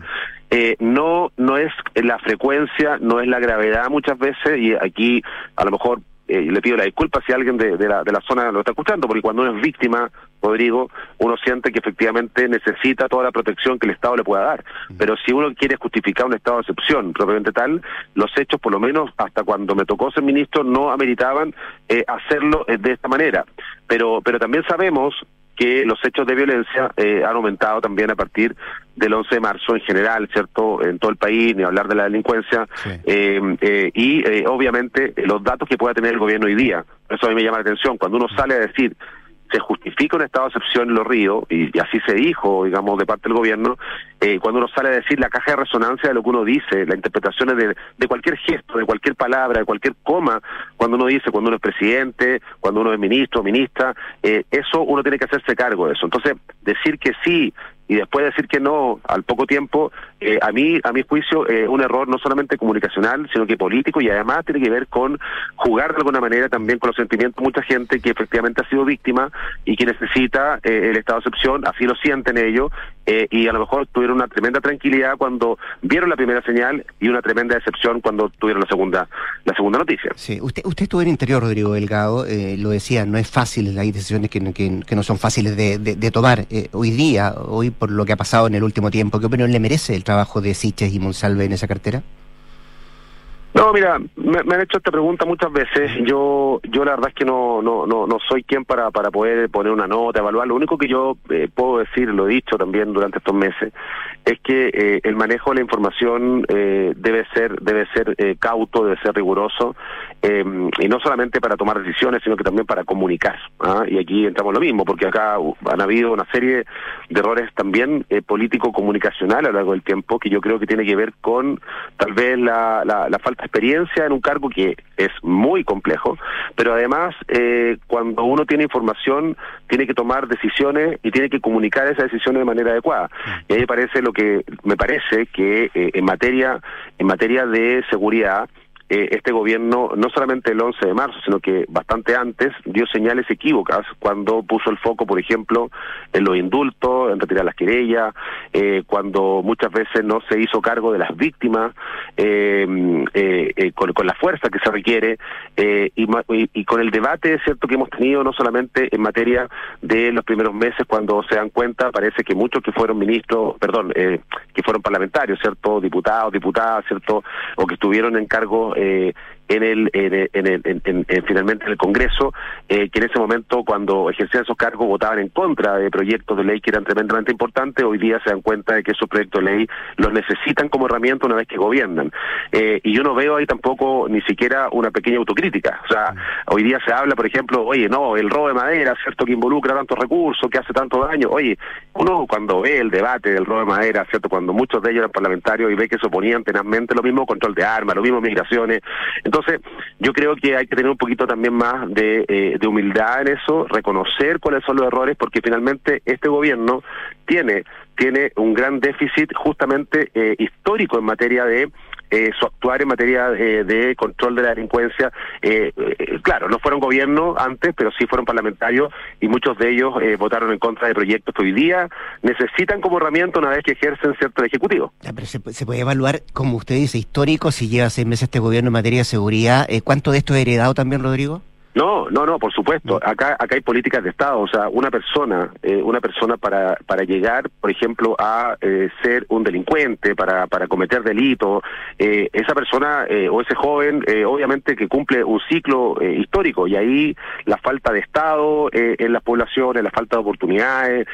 eh, no, no es la frecuencia, no es la gravedad muchas veces, y aquí a lo mejor eh, le pido la disculpa si alguien de, la, de la zona lo está escuchando, porque cuando uno es víctima, Rodrigo, uno siente que efectivamente necesita toda la protección que el Estado le pueda dar. Pero si uno quiere justificar un estado de excepción propiamente tal, los hechos, por lo menos hasta cuando me tocó ser ministro, no ameritaban eh, hacerlo eh, de esta manera. Pero, pero también sabemos que los hechos de violencia eh, han aumentado también a partir del 11 de marzo en general, ¿cierto? En todo el país, ni hablar de la delincuencia, eh, eh, y obviamente los datos que pueda tener el gobierno hoy día. Eso a mí me llama la atención. Cuando uno sale a decir se justifica un estado de excepción en los ríos, y, así se dijo, digamos, de parte del gobierno, eh, cuando uno sale a decir la caja de resonancia de lo que uno dice, las interpretaciones de, de cualquier gesto, de cualquier palabra, de cualquier coma, cuando uno dice, cuando uno es presidente, cuando uno es ministro, ministra, eh, eso uno tiene que hacerse cargo de eso. Entonces, decir que sí y después decir que no al poco tiempo, eh, a mí, a mi juicio, es un error no solamente comunicacional, sino que político y además tiene que ver con jugar de alguna manera también con los sentimientos de mucha gente que efectivamente ha sido víctima y que necesita eh, el estado de excepción, así lo sienten ellos, eh, y a lo mejor tuvieron una tremenda tranquilidad cuando vieron la primera señal y una tremenda decepción cuando tuvieron la segunda la segunda noticia. Sí, usted usted estuvo en interior, Rodrigo Delgado, lo decía, no es fácil, hay decisiones que, que, no son fáciles de, de tomar. hoy día, hoy por lo que ha pasado en el último tiempo. ¿Qué opinión le merece el trabajo de Siches y Monsalve en esa cartera? No, mira, me, han hecho esta pregunta muchas veces. Yo, yo la verdad es que no, no, no, no soy quien para, para poder poner una nota, evaluar. Lo único que yo eh, puedo decir, lo he dicho también durante estos meses, es que eh, el manejo de la información eh, debe ser, debe ser cauto, debe ser riguroso, y no solamente para tomar decisiones, sino que también para comunicar. ¿ah? Y aquí entramos lo mismo, porque acá uh, han habido una serie de errores también político-comunicacionales a lo largo del tiempo, que yo creo que tiene que ver con tal vez la, la, la falta experiencia en un cargo que es muy complejo, pero además eh, cuando uno tiene información tiene que tomar decisiones y tiene que comunicar esas decisiones de manera adecuada. Y ahí parece lo que me parece que eh, en materia en materia de seguridad eh, este gobierno, no solamente el 11 de marzo, sino que bastante antes, dio señales equívocas cuando puso el foco, por ejemplo, en los indultos, en retirar las querellas, eh, cuando muchas veces no se hizo cargo de las víctimas eh, con, la fuerza que se requiere y, y, con el debate, cierto, que hemos tenido no solamente en materia de los primeros meses, cuando se dan cuenta, parece que muchos que fueron ministros, perdón, que fueron parlamentarios, cierto, diputados, diputadas, cierto, o que estuvieron en cargo eh, en el, en, en, en, finalmente en el Congreso, eh, que en ese momento cuando ejercían esos cargos votaban en contra de proyectos de ley que eran tremendamente importantes, hoy día se dan cuenta de que esos proyectos de ley los necesitan como herramienta una vez que gobiernan. Eh, y yo no veo ahí tampoco ni siquiera una pequeña autocrítica. O sea, hoy día se habla, por ejemplo, oye, no, el robo de madera, ¿cierto? Que involucra tantos recursos, que hace tanto daño. Oye, uno cuando ve el debate del robo de madera, ¿cierto? Cuando muchos de ellos eran parlamentarios y ve que se oponían tenazmente, lo mismo control de armas, lo mismo migraciones. Entonces, yo creo que hay que tener un poquito también más de, eh, de humildad en eso, reconocer cuáles son los errores, porque finalmente este gobierno tiene tiene un gran déficit justamente eh, histórico en materia de eh, su actuar en materia eh, de control de la delincuencia. Eh, claro, no fueron gobierno antes, pero sí fueron parlamentarios y muchos de ellos votaron en contra de proyectos que hoy día necesitan como herramienta una vez que ejercen cierto ejecutivo. pero se, puede evaluar, como usted dice, histórico, si lleva seis meses este gobierno en materia de seguridad. ¿Cuánto de esto es heredado también, Rodrigo? No, no, no, por supuesto. Acá, acá hay políticas de Estado. O sea, una persona, eh, una persona para, para llegar, por ejemplo, a eh, ser un delincuente, para, para cometer delito, eh, esa persona o ese joven, obviamente que cumple un ciclo histórico y ahí la falta de Estado en las poblaciones, la falta de oportunidades,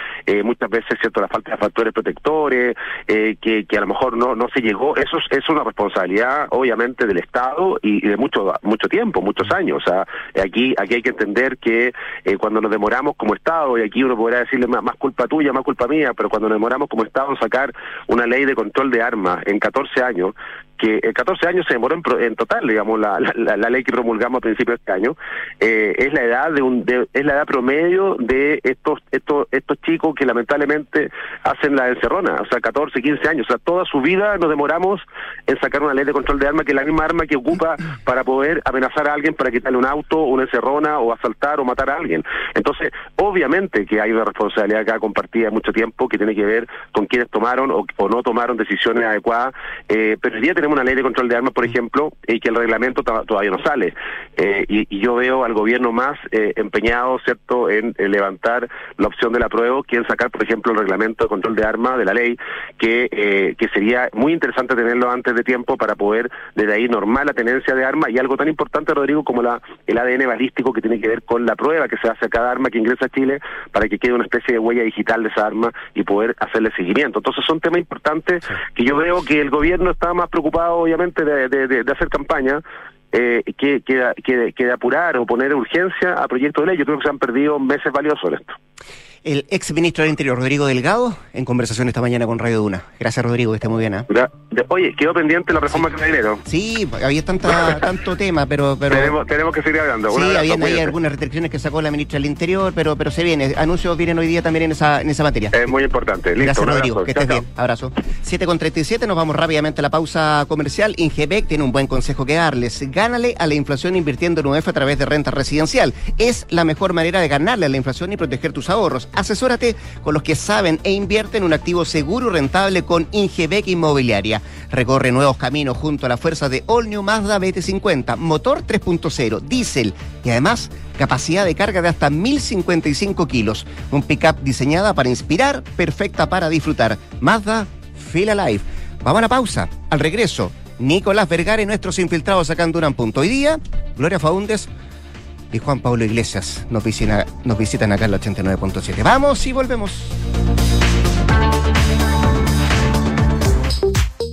muchas veces, cierto, la falta de factores protectores, que, que a lo mejor no, no se llegó. Eso es, es una responsabilidad, obviamente, del Estado y, de mucho, mucho tiempo, muchos años. O sea, aquí, aquí hay que entender que eh, cuando nos demoramos como Estado, y aquí uno podrá decirle más, más, culpa tuya, más culpa mía, pero cuando nos demoramos como Estado en sacar una ley de control de armas en 14 años, que en 14 años se demoró en, total, digamos, la, la, ley que promulgamos a principios de este año, eh, es la edad de un es la edad promedio de estos estos estos chicos que lamentablemente hacen la encerrona, o sea, 14, 15 años, o sea, toda su vida nos demoramos en sacar una ley de control de armas que es la misma arma que ocupa para poder amenazar a alguien para quitarle un auto, una encerrona o asaltar o matar a alguien. Entonces, obviamente que hay una responsabilidad acá compartida mucho tiempo que tiene que ver con quienes tomaron o, no tomaron decisiones adecuadas, eh, pero el día tenemos una ley de control de armas, por ejemplo, y que el reglamento todavía no sale. Eh, y, yo veo al gobierno más eh, empeñado, ¿cierto?, en, levantar la opción de la prueba que en sacar, por ejemplo, el reglamento de control de armas de la ley, que, eh, que sería muy interesante tenerlo antes de tiempo para poder desde ahí normar la tenencia de armas y algo tan importante, Rodrigo, como la, el ADN balístico que tiene que ver con la prueba que se hace a cada arma que ingresa a Chile para que quede una especie de huella digital de esa arma y poder hacerle seguimiento. Entonces son temas importantes que yo veo que el gobierno está más preocupado obviamente, de, hacer campaña, eh, que, que, que, de apurar o poner urgencia a proyectos de ley. Yo creo que se han perdido meses valiosos en esto el ex ministro del Interior, Rodrigo Delgado, en conversación esta mañana con Radio Duna. Gracias, Rodrigo, que esté muy bien. ¿eh? Oye, quedó pendiente la reforma sí. dinero. Sí, había tanta, tanto tema, pero... pero tenemos, que seguir hablando. Sí, había ahí algunas restricciones que sacó la ministra del Interior, pero, pero se viene. Anuncios vienen hoy día también en esa, en esa materia. Es muy importante. Listo, Gracias, Rodrigo. Que estés bien. Abrazo. 7 con 37, nos vamos rápidamente a la pausa comercial. Ingebec tiene un buen consejo que darles. Gánale a la inflación invirtiendo en UEF a través de renta residencial. Es la mejor manera de ganarle a la inflación y proteger tus ahorros. Asesórate con los que saben e invierten en un activo seguro y rentable con Ingebec Inmobiliaria. Recorre nuevos caminos junto a la fuerza de All New Mazda BT50, motor 3.0, diésel y además capacidad de carga de hasta 1055 kilos. Un pickup diseñada para inspirar, perfecta para disfrutar. Mazda Feel Alive. Vamos a la pausa. Al regreso, Nicolás Vergara y nuestros infiltrados en Duran Punto. Hoy día, Gloria Faúndes y Juan Pablo Iglesias nos, nos visitan acá en la 89.7. Vamos y volvemos.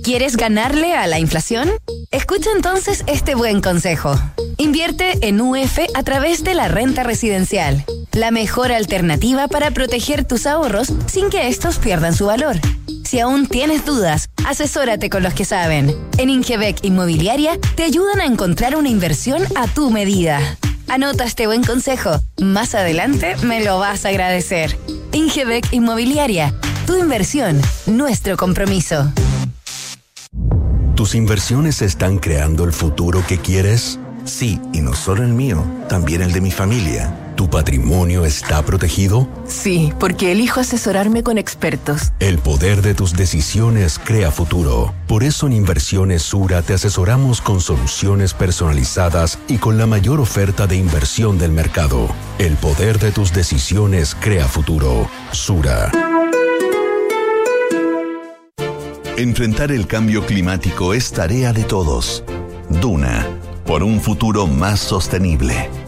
¿Quieres ganarle a la inflación? Escucha entonces este buen consejo. Invierte en UF a través de la renta residencial, la mejor alternativa para proteger tus ahorros sin que estos pierdan su valor. Si aún tienes dudas, asesórate con los que saben. En Ingebec Inmobiliaria te ayudan a encontrar una inversión a tu medida. Anota este buen consejo. Más adelante me lo vas a agradecer. Ingebec Inmobiliaria. Tu inversión, nuestro compromiso. ¿Tus inversiones están creando el futuro que quieres? Sí, y no solo el mío, también el de mi familia. ¿Tu patrimonio está protegido? Sí, porque elijo asesorarme con expertos. El poder de tus decisiones crea futuro. Por eso en Inversiones Sura te asesoramos con soluciones personalizadas y con la mayor oferta de inversión del mercado. El poder de tus decisiones crea futuro. Sura. Enfrentar el cambio climático es tarea de todos. Duna, por un futuro más sostenible.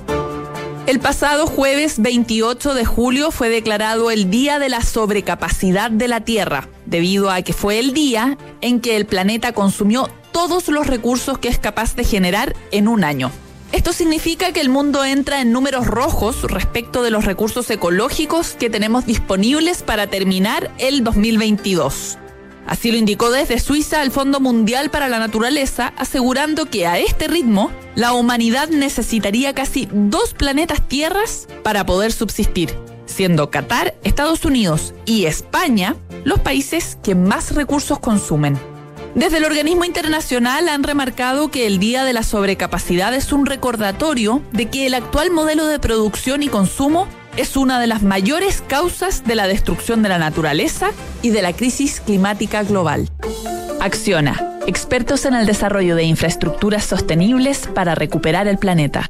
El pasado jueves 28 de julio fue declarado el Día de la Sobrecapacidad de la Tierra, debido a que fue el día en que el planeta consumió todos los recursos que es capaz de generar en un año. Esto significa que el mundo entra en números rojos respecto de los recursos ecológicos que tenemos disponibles para terminar el 2022. Así lo indicó desde Suiza el Fondo Mundial para la Naturaleza, asegurando que a este ritmo la humanidad necesitaría casi dos planetas tierras para poder subsistir, siendo Qatar, Estados Unidos y España los países que más recursos consumen. Desde el organismo internacional han remarcado que el Día de la Sobrecapacidad es un recordatorio de que el actual modelo de producción y consumo es una de las mayores causas de la destrucción de la naturaleza y de la crisis climática global. Acciona, expertos en el desarrollo de infraestructuras sostenibles para recuperar el planeta.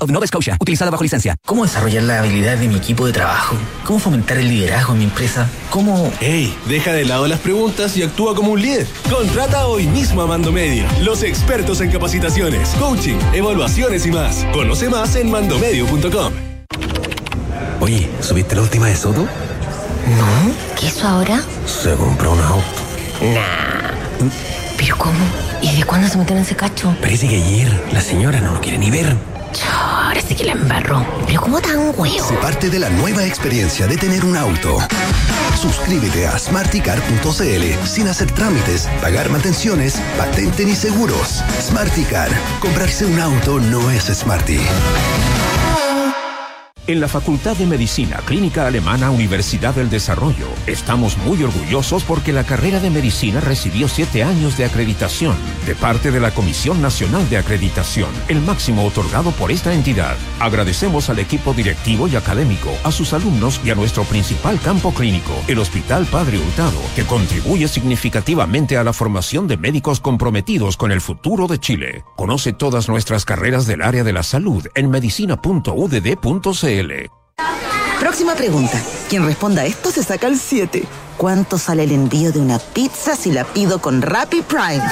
of Nova Scotia, utilizada bajo licencia. ¿Cómo desarrollar la habilidad de mi equipo de trabajo? ¿Cómo fomentar el liderazgo en mi empresa? ¿Cómo...? ¡Ey! Deja de lado las preguntas y actúa como un líder. Contrata hoy mismo a Mando Medio, los expertos en capacitaciones, coaching, evaluaciones y más. Conoce más en mandomedio.com. Oye, ¿subiste la última de Soto? No, ¿qué hizo ahora? Se compró un auto. Nah. ¿Pero cómo? ¿Y de cuándo se metieron en ese cacho? Parece que ayer la señora no lo quiere ni ver. Ahora sí que la embarró. ¿Pero cómo tan huevo? Se parte de la nueva experiencia de tener un auto. Suscríbete a smarticar.cl sin hacer trámites, pagar mantenciones, patente ni seguros. Smarticar. Comprarse un auto no es smarty. En la Facultad de Medicina Clínica Alemana Universidad del Desarrollo estamos muy orgullosos porque la carrera de medicina recibió siete años de acreditación de parte de la Comisión Nacional de Acreditación, el máximo otorgado por esta entidad. Agradecemos al equipo directivo y académico, a sus alumnos y a nuestro principal campo clínico, el Hospital Padre Hurtado, que contribuye significativamente a la formación de médicos comprometidos con el futuro de Chile. Conoce todas nuestras carreras del área de la salud en medicina.udd.cl. Próxima pregunta. Quien responda a esto se saca el 7. ¿Cuánto sale el envío de una pizza si la pido con Rappi Prime?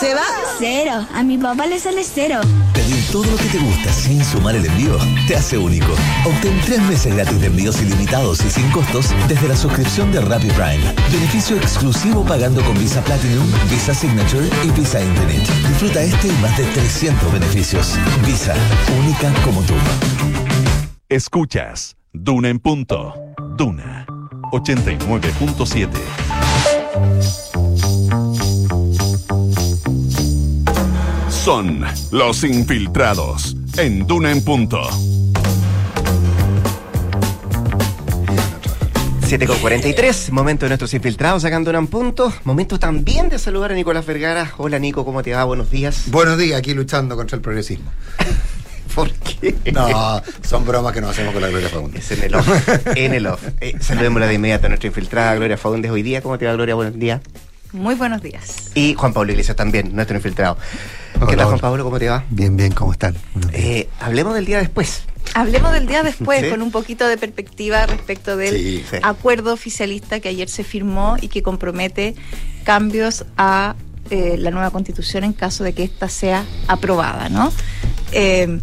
¿Se va? Cero. A mi papá le sale cero. pedir todo lo que te gusta sin sumar el envío te hace único. Obtén tres meses gratis de envíos ilimitados y sin costos desde la suscripción de Rappi Prime. Beneficio exclusivo pagando con Visa Platinum, Visa Signature y Visa Infinite. Disfruta este y más de 300 beneficios. Visa, única como tú. Escuchas Duna en punto. Duna 89.7. Son los infiltrados en Duna en punto. 7 con 43, momento de nuestros infiltrados sacando un punto. Momento también de saludar a Nicolás Vergara. Hola Nico, ¿cómo te va? Buenos días. Buenos días, aquí luchando contra el progresismo. ¿Por qué? No, son bromas que nos hacemos con la Gloria Faúndez. Es en el off. En el off. Eh, saludémosla de inmediato a nuestra infiltrada Gloria Faúndez hoy día. ¿Cómo te va Gloria? Buenos días. Muy buenos días. Y Juan Pablo Iglesias también, nuestro infiltrado. ¿Qué tal Juan. Pablo? ¿Cómo te va? Bien, bien, ¿cómo están? Eh, hablemos del día después. Hablemos del día después Sí. con un poquito de perspectiva respecto del Sí, sí. acuerdo oficialista que ayer se firmó y que compromete cambios a eh, la nueva constitución en caso de que ésta sea aprobada, ¿no? Eh,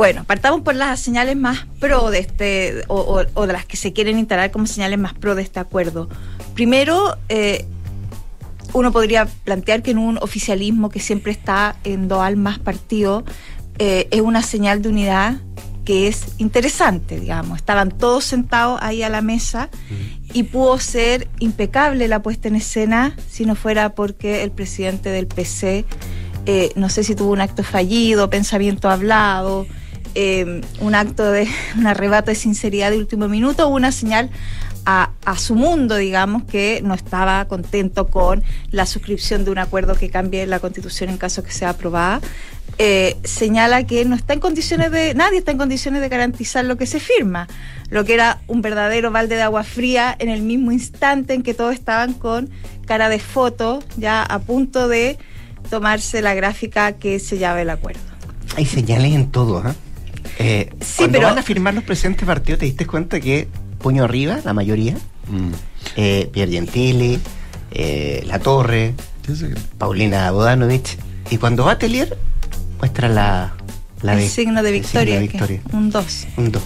bueno, partamos por las señales más pro de este, o, o- o de las que se quieren instalar como señales más pro de este acuerdo. Primero, eh, uno podría plantear que en un oficialismo que siempre está en dos almas partido, eh, es una señal de unidad que es interesante, digamos. Estaban todos sentados ahí a la mesa y pudo ser impecable la puesta en escena si no fuera porque el presidente del PC, eh, no sé si tuvo un acto fallido, pensamiento hablado, eh, un acto de un arrebato de sinceridad de último minuto una señal a, su mundo, digamos, que no estaba contento con la suscripción de un acuerdo que cambie la constitución en caso que sea aprobada. Eh, señala que no está en condiciones de, nadie está en condiciones de garantizar lo que se firma, lo que era un verdadero balde de agua fría en el mismo instante en que todos estaban con cara de foto, ya a punto de tomarse la gráfica que sellaba el acuerdo. Hay señales en todo, ¿ah? Sí, cuando pero- van a firmar los presidentes partidos, ¿te diste cuenta que puño arriba, la mayoría? Eh, Pierre Gentili, eh, La Torre, Paulina Bodanovich. Y cuando va a Telier, muestra la, la el de- signo de el signo victoria, de victoria. un 2. Un dos.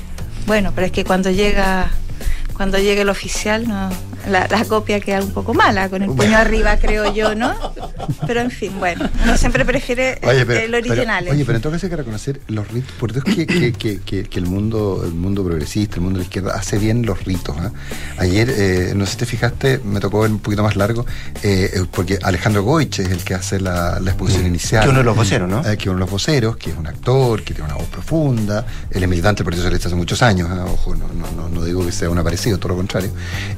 Bueno, pero es que cuando llega cuando llegue el oficial, no, la, la copia queda un poco mala, con el puño arriba, creo yo, ¿no? Pero en fin, bueno, uno siempre prefiere Oye, el, pero, el original. pero- oye, pero en todo caso hay que reconocer los ritos, por es que, que- que- que- que el mundo, el mundo progresista, el mundo de la izquierda, hace bien los ritos. ¿ah? Ayer, eh, no sé si te fijaste, me tocó ver un poquito más largo, eh, eh, porque Alejandro Goich es el que hace la, la exposición inicial. Que uno de los voceros, ¿no? Eh, que uno de los voceros, que es un actor, que tiene una voz profunda, él es militante del Partido Socialista hace muchos años, ¿ah? ojo, no, no, no, no digo que sea un aparecido, todo lo contrario.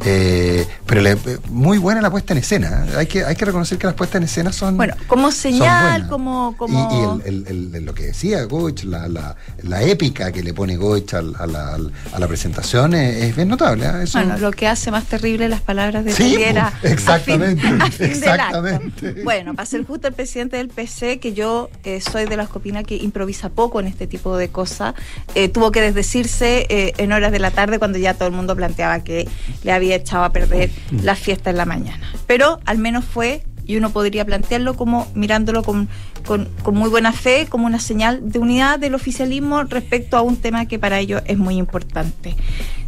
Eh, pero le- eh, muy buena la puesta en escena. ¿eh? Hay que, hay que reconocer que las puestas en escena son. Bueno, como señal, buenas. como... Y, como... y el, el- el- lo que decía Goich, la, la, la épica que le pone Goich al- a, la, a la presentación es, es bien notable. ¿ah? Eso- Bueno, lo que hace más terrible las palabras de Sí, Teliera pues, exactamente, a fin, a fin del exactamente. Bueno, para ser justo el presidente del PC, que yo eh, soy de las que opina que improvisa poco en este tipo de cosas, eh, tuvo que desdecirse eh, en horas de la tarde cuando ya todo el mundo que le había echado a perder la fiesta en la mañana. Pero al menos fue, y uno podría plantearlo como mirándolo con, con, con muy buena fe, como una señal de unidad del oficialismo respecto a un tema que para ellos es muy importante.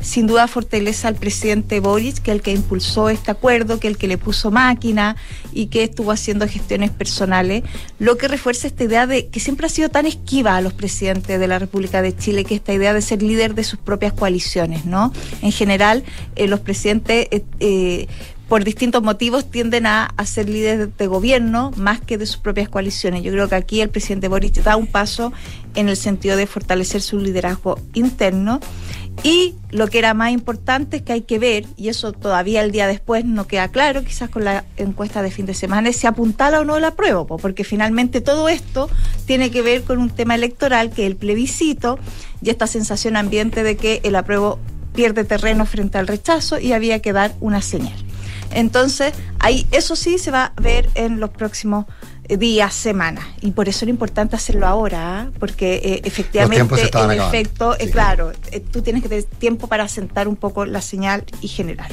Sin duda fortaleza al presidente Boric, que es el que impulsó este acuerdo, que es el que le puso máquina y que estuvo haciendo gestiones personales, lo que refuerza esta idea de que siempre ha sido tan esquiva a los presidentes de la República de Chile, que esta idea de ser líder de sus propias coaliciones, ¿no? En general, eh, los presidentes eh, eh, por distintos motivos tienden a, ser líderes de gobierno más que de sus propias coaliciones. Yo creo que aquí el presidente Boric da un paso en el sentido de fortalecer su liderazgo interno. Y lo que era más importante es que hay que ver, y eso todavía el día después no queda claro, quizás con la encuesta de fin de semana, si apuntala o no la prueba, po, porque finalmente todo esto tiene que ver con un tema electoral, que es el plebiscito, y esta sensación ambiente de que el apruebo pierde terreno frente al rechazo y había que dar una señal. Entonces, ahí eso sí se va a ver en los próximos eh, días, semanas. Y por eso era importante hacerlo ahora, ¿ah? porque eh, efectivamente acabando. efecto, eh, claro, eh, tú tienes que tener tiempo para sentar un poco la señal y generar.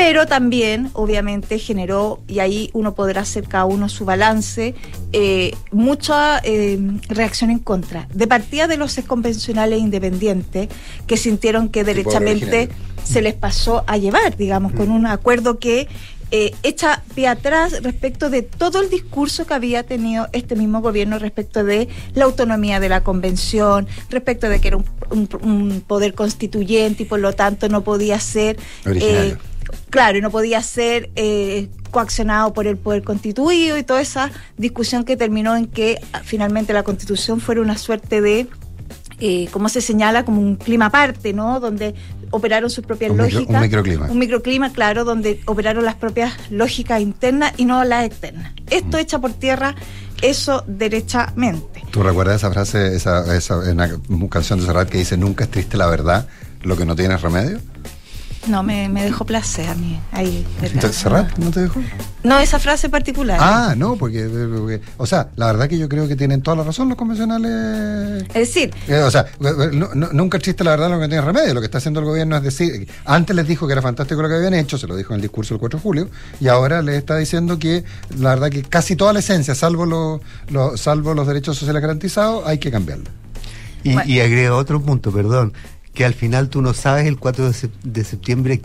Pero también, obviamente, generó, y ahí uno podrá hacer cada uno su balance, eh, mucha eh, reacción en contra. De partida de los convencionales independientes que sintieron que derechamente se les pasó a llevar, digamos, con un acuerdo que eh, echa pie atrás respecto de todo el discurso que había tenido este mismo gobierno respecto de la autonomía de la convención, respecto de que era un, un- un poder constituyente y por lo tanto no podía ser... Eh, claro, y no podía ser eh, coaccionado por el poder constituido y toda esa discusión que terminó en que ah, finalmente la constitución fuera una suerte de, eh, como se señala, como un clima aparte, ¿no? Donde operaron sus propias Un micro- lógicas. un microclima. Un microclima, claro, donde operaron las propias lógicas internas y no las externas. Esto Mm. echa por tierra eso derechamente. ¿Tú recuerdas esa frase, esa, esa una canción de Serrat que dice nunca es triste la verdad, lo que no tiene remedio? No, me, me dejó placer a mí. Ahí. Entonces, ¿Serrat no te dejó? No, esa frase particular. Ah, no, porque, porque- o sea, la verdad que yo creo que tienen toda la razón los convencionales. Es decir, Eh, o sea, no- no- nunca existe la verdad lo que tiene remedio. Lo que está haciendo el gobierno es decir, antes les dijo que era fantástico lo que habían hecho, se lo dijo en el discurso del 4 de julio, y ahora les está diciendo que la verdad que casi toda la esencia, salvo los, los- salvo los derechos sociales garantizados, hay que cambiarla. Y, y agrego otro punto, perdón, que al final tú no sabes el 4 de, sep- de septiembre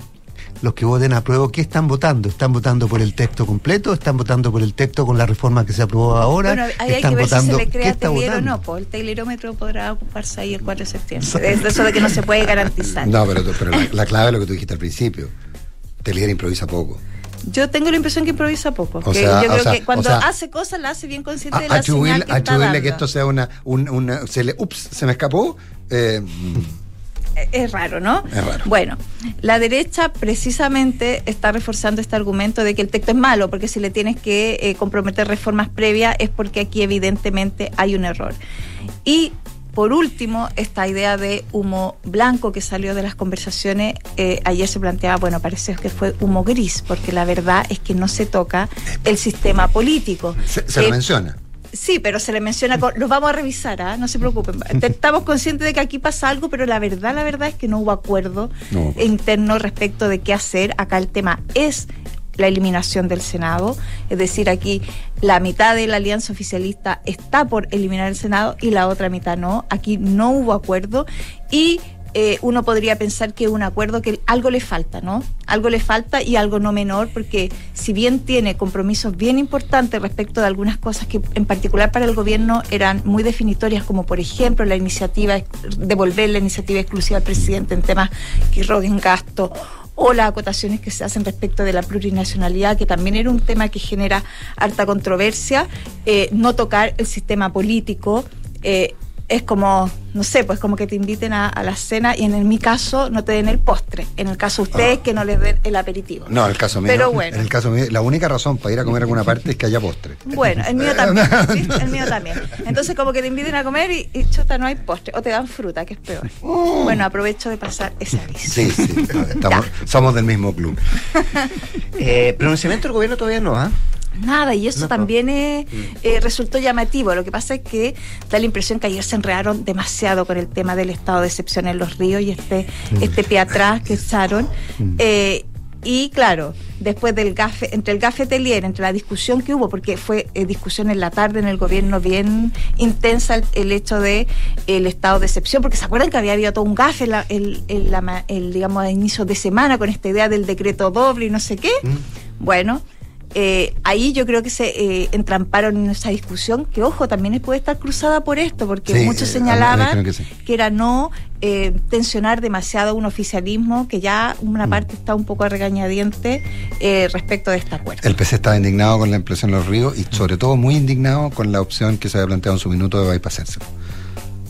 los que voten a prueba, ¿qué están votando? ¿Están votando por el texto completo? ¿Están votando por el texto con la reforma que se aprobó ahora? Bueno, ahí hay ¿Están que ver si se votando? le ¿Qué crea está telier o votando? no, pues el telirómetro podrá ocuparse ahí el 4 de septiembre. Es eso de que no se puede garantizar. No, pero, pero la, la clave es lo que tú dijiste al principio. Telier improvisa poco. Yo tengo la impresión que improvisa poco. O que sea, yo o creo sea, que cuando o sea, hace cosas la hace bien consciente de la señal que está atribuirle que dando. esto sea una, un- una se le, ups, se me escapó. eh, Es raro, ¿no? Es raro. Bueno, la derecha precisamente está reforzando este argumento de que el texto es malo, porque si le tienes que eh, comprometer reformas previas es porque aquí evidentemente hay un error. Y por último, esta idea de humo blanco que salió de las conversaciones, eh, ayer se planteaba, bueno, parece que fue humo gris, porque la verdad es que no se toca el sistema político. se se Eh, lo menciona. Sí, pero se le menciona, con, los vamos a revisar, ¿ah? no se preocupen. Estamos conscientes de que aquí pasa algo, pero la verdad, la verdad es que no hubo acuerdo No hubo acuerdo. interno respecto de qué hacer. Acá el tema es la eliminación del Senado, es decir, aquí la mitad de la alianza oficialista está por eliminar el Senado y la otra mitad no. Aquí no hubo acuerdo y eh, uno podría pensar que un acuerdo que algo le falta, ¿no? Algo le falta y algo no menor, porque si bien tiene compromisos bien importantes respecto de algunas cosas que en particular para el gobierno eran muy definitorias, como por ejemplo la iniciativa, devolver la iniciativa exclusiva al presidente en temas que roguen gasto o las acotaciones que se hacen respecto de la plurinacionalidad, que también era un tema que genera harta controversia, eh, no tocar el sistema político. eh, es como, no sé, pues como que te inviten a, a la cena y en, el- mi caso no te den el postre. En el caso de ustedes, que no les den el aperitivo. No, el caso mío. Pero bueno. En el caso mío, la única razón para ir a comer a alguna parte es que haya postre. Bueno, el mío también. ¿sí? El mío también. Entonces, como que te inviten a comer y, y chuta, no hay postre. O te dan fruta, que es peor. Bueno, aprovecho de pasar ese aviso. Sí, sí. estamos- somos del mismo club. Eh, pronunciamiento del gobierno todavía no, ¿ah? Nada, y eso No, también Mm. eh, resultó llamativo. Lo que pasa es que da la impresión que ayer se enredaron demasiado con el tema del estado de excepción en los ríos y este, Mm. este pie atrás que echaron. Eh, y claro, después del gafe, entre el gafe telier, entre la discusión que hubo, porque fue eh, discusión en la tarde en el gobierno bien intensa el, el hecho de el estado de excepción, porque se acuerdan que había habido todo un gafe en la- el, el- la ma- el, digamos a inicio de semana con esta idea del decreto doble y no sé qué. Bueno, eh, ahí yo creo que se eh, entramparon en esa discusión, que ojo, también puede estar cruzada por esto, porque Sí, muchos señalaban que sí. que era no eh, tensionar demasiado un oficialismo, que ya Mm. una parte está un poco a regañadiente eh, respecto de este acuerdo. El PC estaba indignado con la impresión de los ríos y sobre todo muy indignado con la opción que se había planteado en su minuto de bypassarse.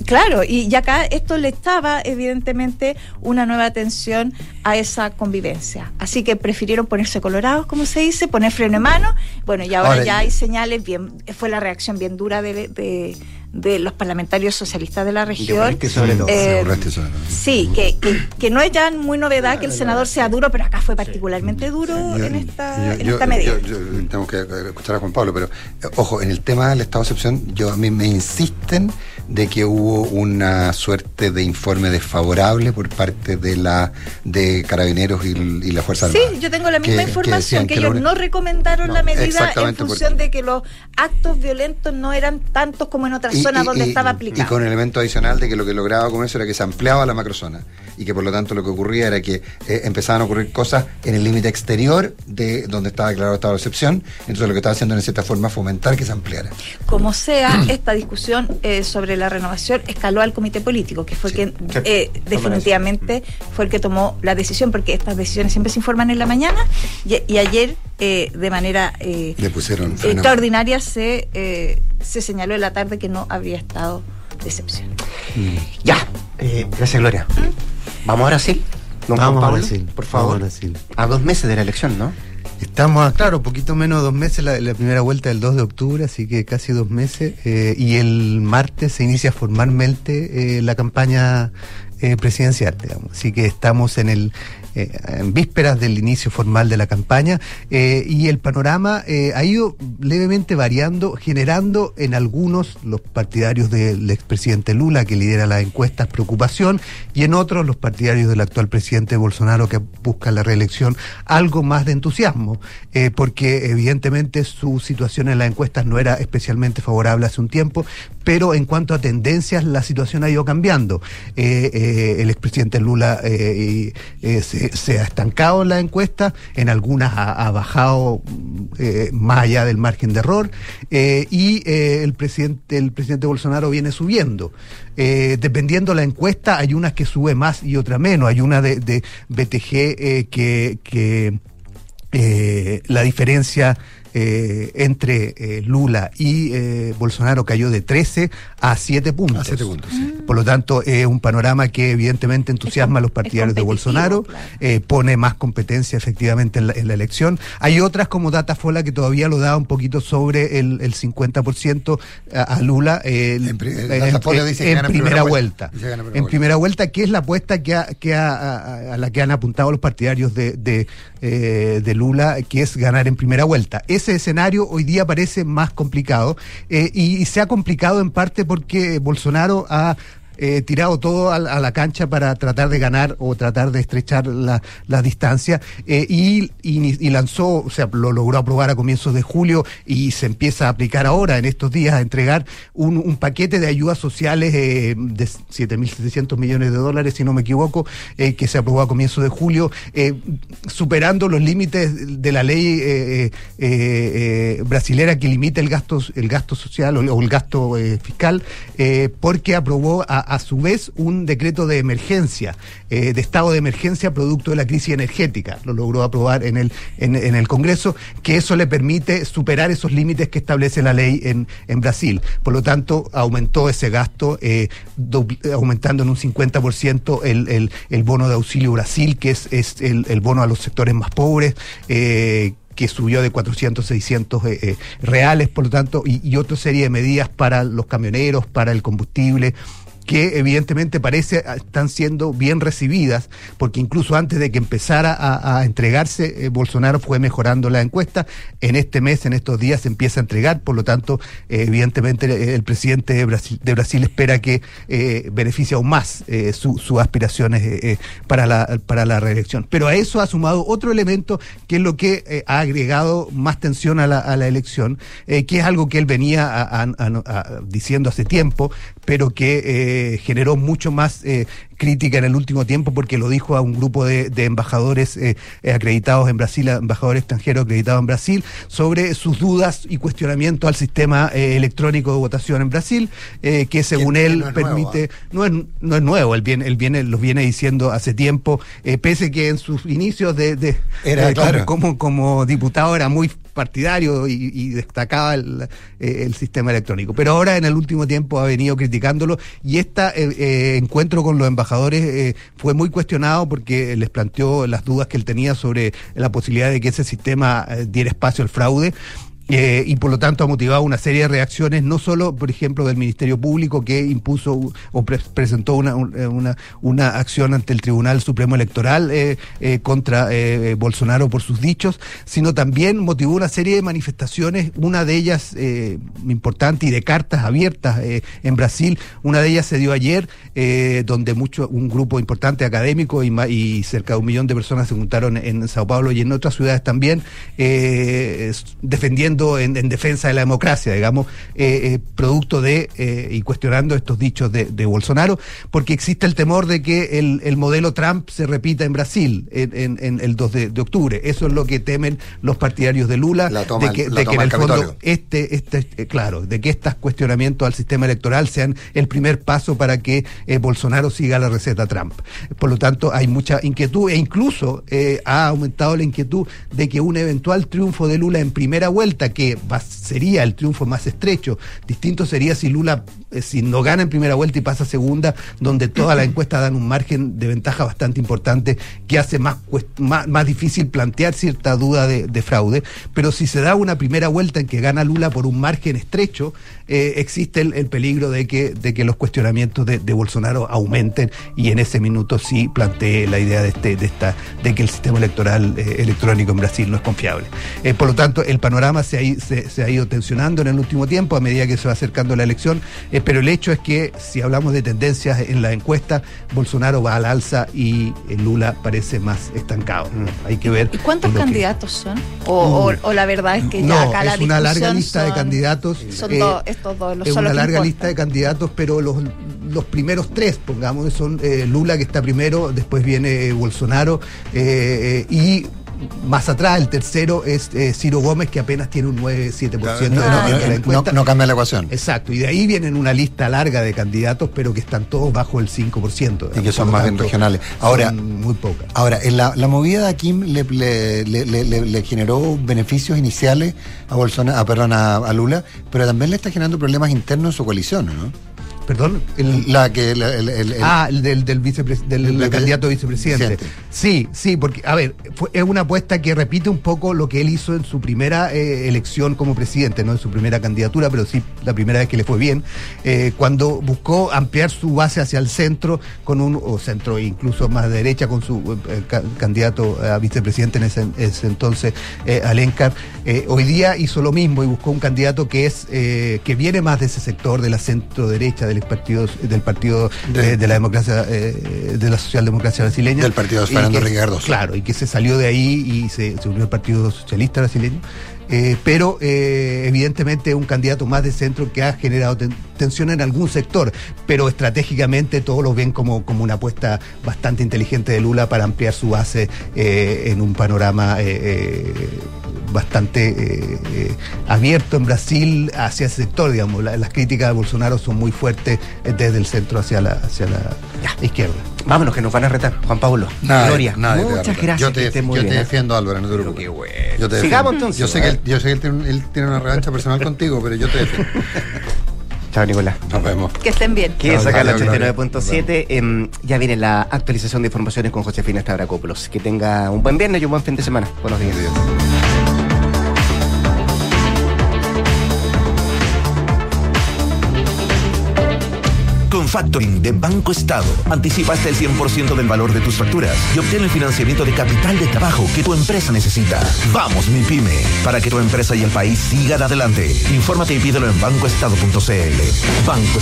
Claro, y, y acá esto le estaba evidentemente una nueva atención a esa convivencia. Así que prefirieron ponerse colorados, como se dice, poner freno en mano. Bueno, y ahora, Ahora, ya hay señales bien, fue la reacción bien dura de, de- de los parlamentarios socialistas de la región. Urresti sobre todo. Eh, sobre. Sí, que, que, que no es ya muy novedad que el senador sea duro, pero acá fue particularmente duro en esta, en Yo- esta medida. yo- yo- tengo que escuchar a Juan Pablo, pero eh, ojo, en el tema del estado de excepción, yo a mí me insisten de que hubo una suerte de informe desfavorable por parte de la de carabineros y, y la Fuerza Sí, Armada. yo tengo la misma Que- información, que, que ellos lo- no recomendaron la medida en función de que los actos violentos no eran tantos como en otras Y- y- donde y- estaba Y aplicado. con el elemento adicional de que lo que lograba con eso era que se ampliaba la macrozona y que por lo tanto lo que ocurría era que eh, empezaban a ocurrir cosas en el límite exterior de donde estaba declarado estado de excepción. Entonces lo que estaba haciendo en cierta forma fomentar que se ampliara. Como sea, esta discusión eh, sobre la renovación escaló al comité político, que fue quien eh, definitivamente fue el que tomó la decisión, porque estas decisiones siempre se informan en la mañana y, y ayer eh, de manera eh, Le pusieron freno. extraordinaria se, eh, se señaló en la tarde que no habría estado de excepción. Ya, eh, gracias Gloria. ¿Vamos a Brasil? Don Vamos Juan a Pablo, Brasil, por vamos favor. a Brasil. A dos meses de la elección, ¿no? Estamos, a, claro, poquito menos de dos meses, la, la primera vuelta del 2 de octubre, así que casi dos meses. eh, y el martes se inicia formalmente eh, la campaña eh, presidencial, digamos. Así que estamos en el eh, en vísperas del inicio formal de la campaña eh, y el panorama eh, ha ido levemente variando, generando en algunos los partidarios del expresidente Lula que lidera las encuestas preocupación y en otros los partidarios del actual presidente Bolsonaro que busca la reelección algo más de entusiasmo porque evidentemente su situación en las encuestas no era especialmente favorable hace un tiempo pero en cuanto a tendencias la situación ha ido cambiando eh, el expresidente Lula eh, eh, se, ha estancado en la encuesta, en algunas ha, bajado mm, eh, más allá del margen de error, y el presidente, el presidente Bolsonaro viene subiendo. Dependiendo la encuesta, hay unas que sube más y otra menos. Hay una de, de BTG que, la diferencia eh, entre eh, Lula y eh, Bolsonaro cayó de 13 a 7 puntos. A siete puntos, sí. Por lo tanto, es un panorama que evidentemente entusiasma a los partidarios de Bolsonaro, eh, pone más competencia efectivamente en la, en la elección. Hay otras como Datafola que todavía lo da un poquito sobre el, el 50% a, a Lula el- en, Datafolha en- dice que en gana en primera vuelta. vuelta. Dice que gana en primera vuelta. que es la apuesta que, ha- que ha- a, a la que han apuntado los partidarios de, de, eh, de Lula, que es ganar en primera vuelta. Ese escenario hoy día parece más complicado eh, y, y se ha complicado en parte porque Bolsonaro ha eh, tirado todo a, la- cancha para tratar de ganar o tratar de estrechar la, la distancia eh, y, lanzó, o sea, lo logró aprobar a comienzos de julio y se empieza a aplicar ahora en estos días a entregar un, un paquete de ayudas sociales eh, de 7.700 millones de dólares, si no me equivoco, eh, que se aprobó a comienzos de julio, eh, superando los límites de la ley brasilera que limita el gasto, el gasto social o, o el gasto fiscal, porque aprobó a, a su vez un decreto de emergencia, eh, de estado de emergencia producto de la crisis energética. Lo logró aprobar en el, en, en el Congreso, que eso le permite superar esos límites que establece la ley en, en Brasil. Por lo tanto, aumentó ese gasto, eh, aumentando en un 50% el, el, el bono de auxilio Brasil, que es, es el, el bono a los sectores más pobres. eh, que subió de 400 600 eh, eh, reales, por lo tanto, y otra serie de medidas para los camioneros, para el combustible, que evidentemente parece ah, están siendo bien recibidas, porque incluso antes de que empezara a, entregarse, eh, Bolsonaro fue mejorando la encuesta. En este mes, en estos días, se empieza a entregar, por lo tanto, eh, evidentemente el presidente de Brasil, espera que eh, beneficie aún más eh, su- sus aspiraciones eh, eh, para, la, para la reelección. Pero a eso ha sumado otro elemento que es lo que ha agregado más tensión a la, a la elección, que es algo que él venía diciendo hace tiempo, pero que eh, generó mucho más eh, crítica en el último tiempo porque lo dijo a un grupo de, de embajadores eh, eh, acreditados en Brasil, embajadores extranjeros acreditados en Brasil, sobre sus dudas y cuestionamientos al sistema eh, electrónico de votación en Brasil, que según él no es nuevo, permite, no, es, no es nuevo, él viene, él viene, los viene diciendo hace tiempo, pese que en sus inicios de, de- Era, claro. como, como diputado era muy partidario y, y destacaba el, eh, el sistema electrónico. Pero ahora en el último tiempo ha venido criticándolo y este encuentro con los embajadores eh, fue muy cuestionado porque les planteó las dudas que él tenía sobre la posibilidad de que ese sistema eh, diera espacio al fraude. Eh, y por lo tanto ha motivado una serie de reacciones, no solo, por ejemplo, del Ministerio Público que impuso o pre presentó una, una, una, acción ante el Tribunal Supremo Electoral eh, eh, contra eh, Bolsonaro por sus dichos, sino también motivó una serie de manifestaciones, una de ellas eh, importante y de cartas abiertas eh, en Brasil, una de ellas se dio ayer, eh, donde mucho, un grupo importante académico y, y cerca de un millón de personas se juntaron en Sao Paulo y en otras ciudades también, eh, en, en defensa de la democracia, digamos, eh, eh, producto de eh, y cuestionando estos dichos de, de Bolsonaro, porque existe el temor de que el, el modelo Trump se repita en Brasil en, el 2 de, de octubre. Eso es lo que temen los partidarios de Lula, La toma- de que, de que en el fondo este, este, claro, de que estos cuestionamientos al sistema electoral sean el primer paso para que Bolsonaro siga la receta Trump. Por lo tanto, hay mucha inquietud e incluso ha aumentado la inquietud de que un eventual triunfo de Lula en primera vuelta, que va- sería el triunfo más estrecho, distinto sería si Lula, eh, si no gana en primera vuelta y pasa a segunda, donde todas las encuestas dan un margen de ventaja bastante importante que hace más, más, más difícil plantear cierta duda de, de fraude. Pero si se da una primera vuelta en que gana Lula por un margen estrecho, eh, existe el, el peligro de que, de que los cuestionamientos de, de Bolsonaro aumenten y en ese minuto sí plantee la idea de, este, de, esta, de que el sistema electoral eh, electrónico en Brasil no es confiable. Eh, por lo tanto, el panorama se ha, se, se ha ido tensionando en el último tiempo a medida que se va acercando la elección, eh, pero el hecho es que si hablamos de tendencias en la encuesta, Bolsonaro va al alza y eh, Lula parece más estancado. Hay que ver. ¿Y cuántos que- candidatos son? O, o- o la verdad es que ya no, acá la es una larga lista de candidatos. Son eh, dos- estos dos, los es una larga importan. lista de candidatos, pero los, los primeros tres, pongamos, son eh, Lula que está primero, después viene Bolsonaro eh, eh, y más atrás el tercero es eh, Ciro Gómez que apenas tiene un 9-7% de, No, la- de no, cambia la ecuación. Exacto, y de ahí vienen una lista larga de candidatos, pero que están todos bajo el 5%. Y que son más bien regionales. Ahora, muy pocas. Ahora, en la, la movida de Kim le, le- le- le- le- le generó beneficios iniciales a Bolsonaro, a, perdón, a, a Lula, pero también le está generando problemas internos en su coalición, ¿no? Perdón, la que el, el- el- el- ah, el del, del, vicepres- del, El- el- candidato a vicepresidente. Presidente. Sí, sí, porque, a ver, fue- es una apuesta que repite un poco lo que él hizo en su primera eh, elección como presidente, no en su primera candidatura, pero sí la primera vez que le fue bien, eh, cuando buscó ampliar su base hacia el centro, con un, o centro incluso más derecha, con su eh, ca- candidato a vicepresidente en ese, ese entonces, Alencar. Hoy día hizo lo mismo y buscó un candidato que es eh, que viene más de ese sector, de la centro derecha, del partido, del partido De- eh, de la democracia, eh, de la socialdemocracia brasileña. Del partido de Fernando que- Cardoso. Claro, y que se salió de ahí y se, se unió al Partido Socialista brasileño. Eh, pero eh, evidentemente es un candidato más de centro que ha generado ten- tensión en algún sector, pero estratégicamente todos lo ven como, como una apuesta bastante inteligente de Lula para ampliar su base eh, en un panorama bastante eh, eh, abierto en Brasil hacia ese sector, digamos. La- las críticas de Bolsonaro son muy fuertes eh, desde el centro hacia la, hacia la izquierda. Vámonos, que nos van a retar. Juan Pablo, Gloria, muchas gracias. Yo te, yo te ¿eh? defiendo, Álvaro, no te preocupes. Yo te Sigamos entonces. Yo sé que, él, yo sé que él, tiene, él tiene una revancha personal contigo, pero yo te defiendo. Chao, Nicolás. Nos vemos. Que estén bien. Que acá la chao, Gloria. 89.7. em, ya viene la actualización de informaciones con Josefina Stavrakopoulos. Que tenga un buen viernes y un buen fin de semana. Buenos días. Factoring de Banco Estado, anticipa hasta el 100% del valor de tus facturas y obtén el financiamiento de capital de trabajo que tu empresa necesita. Vamos, mi pyme, para que tu empresa y el país sigan adelante. Infórmate y pídelo en bancoestado.cl. Banco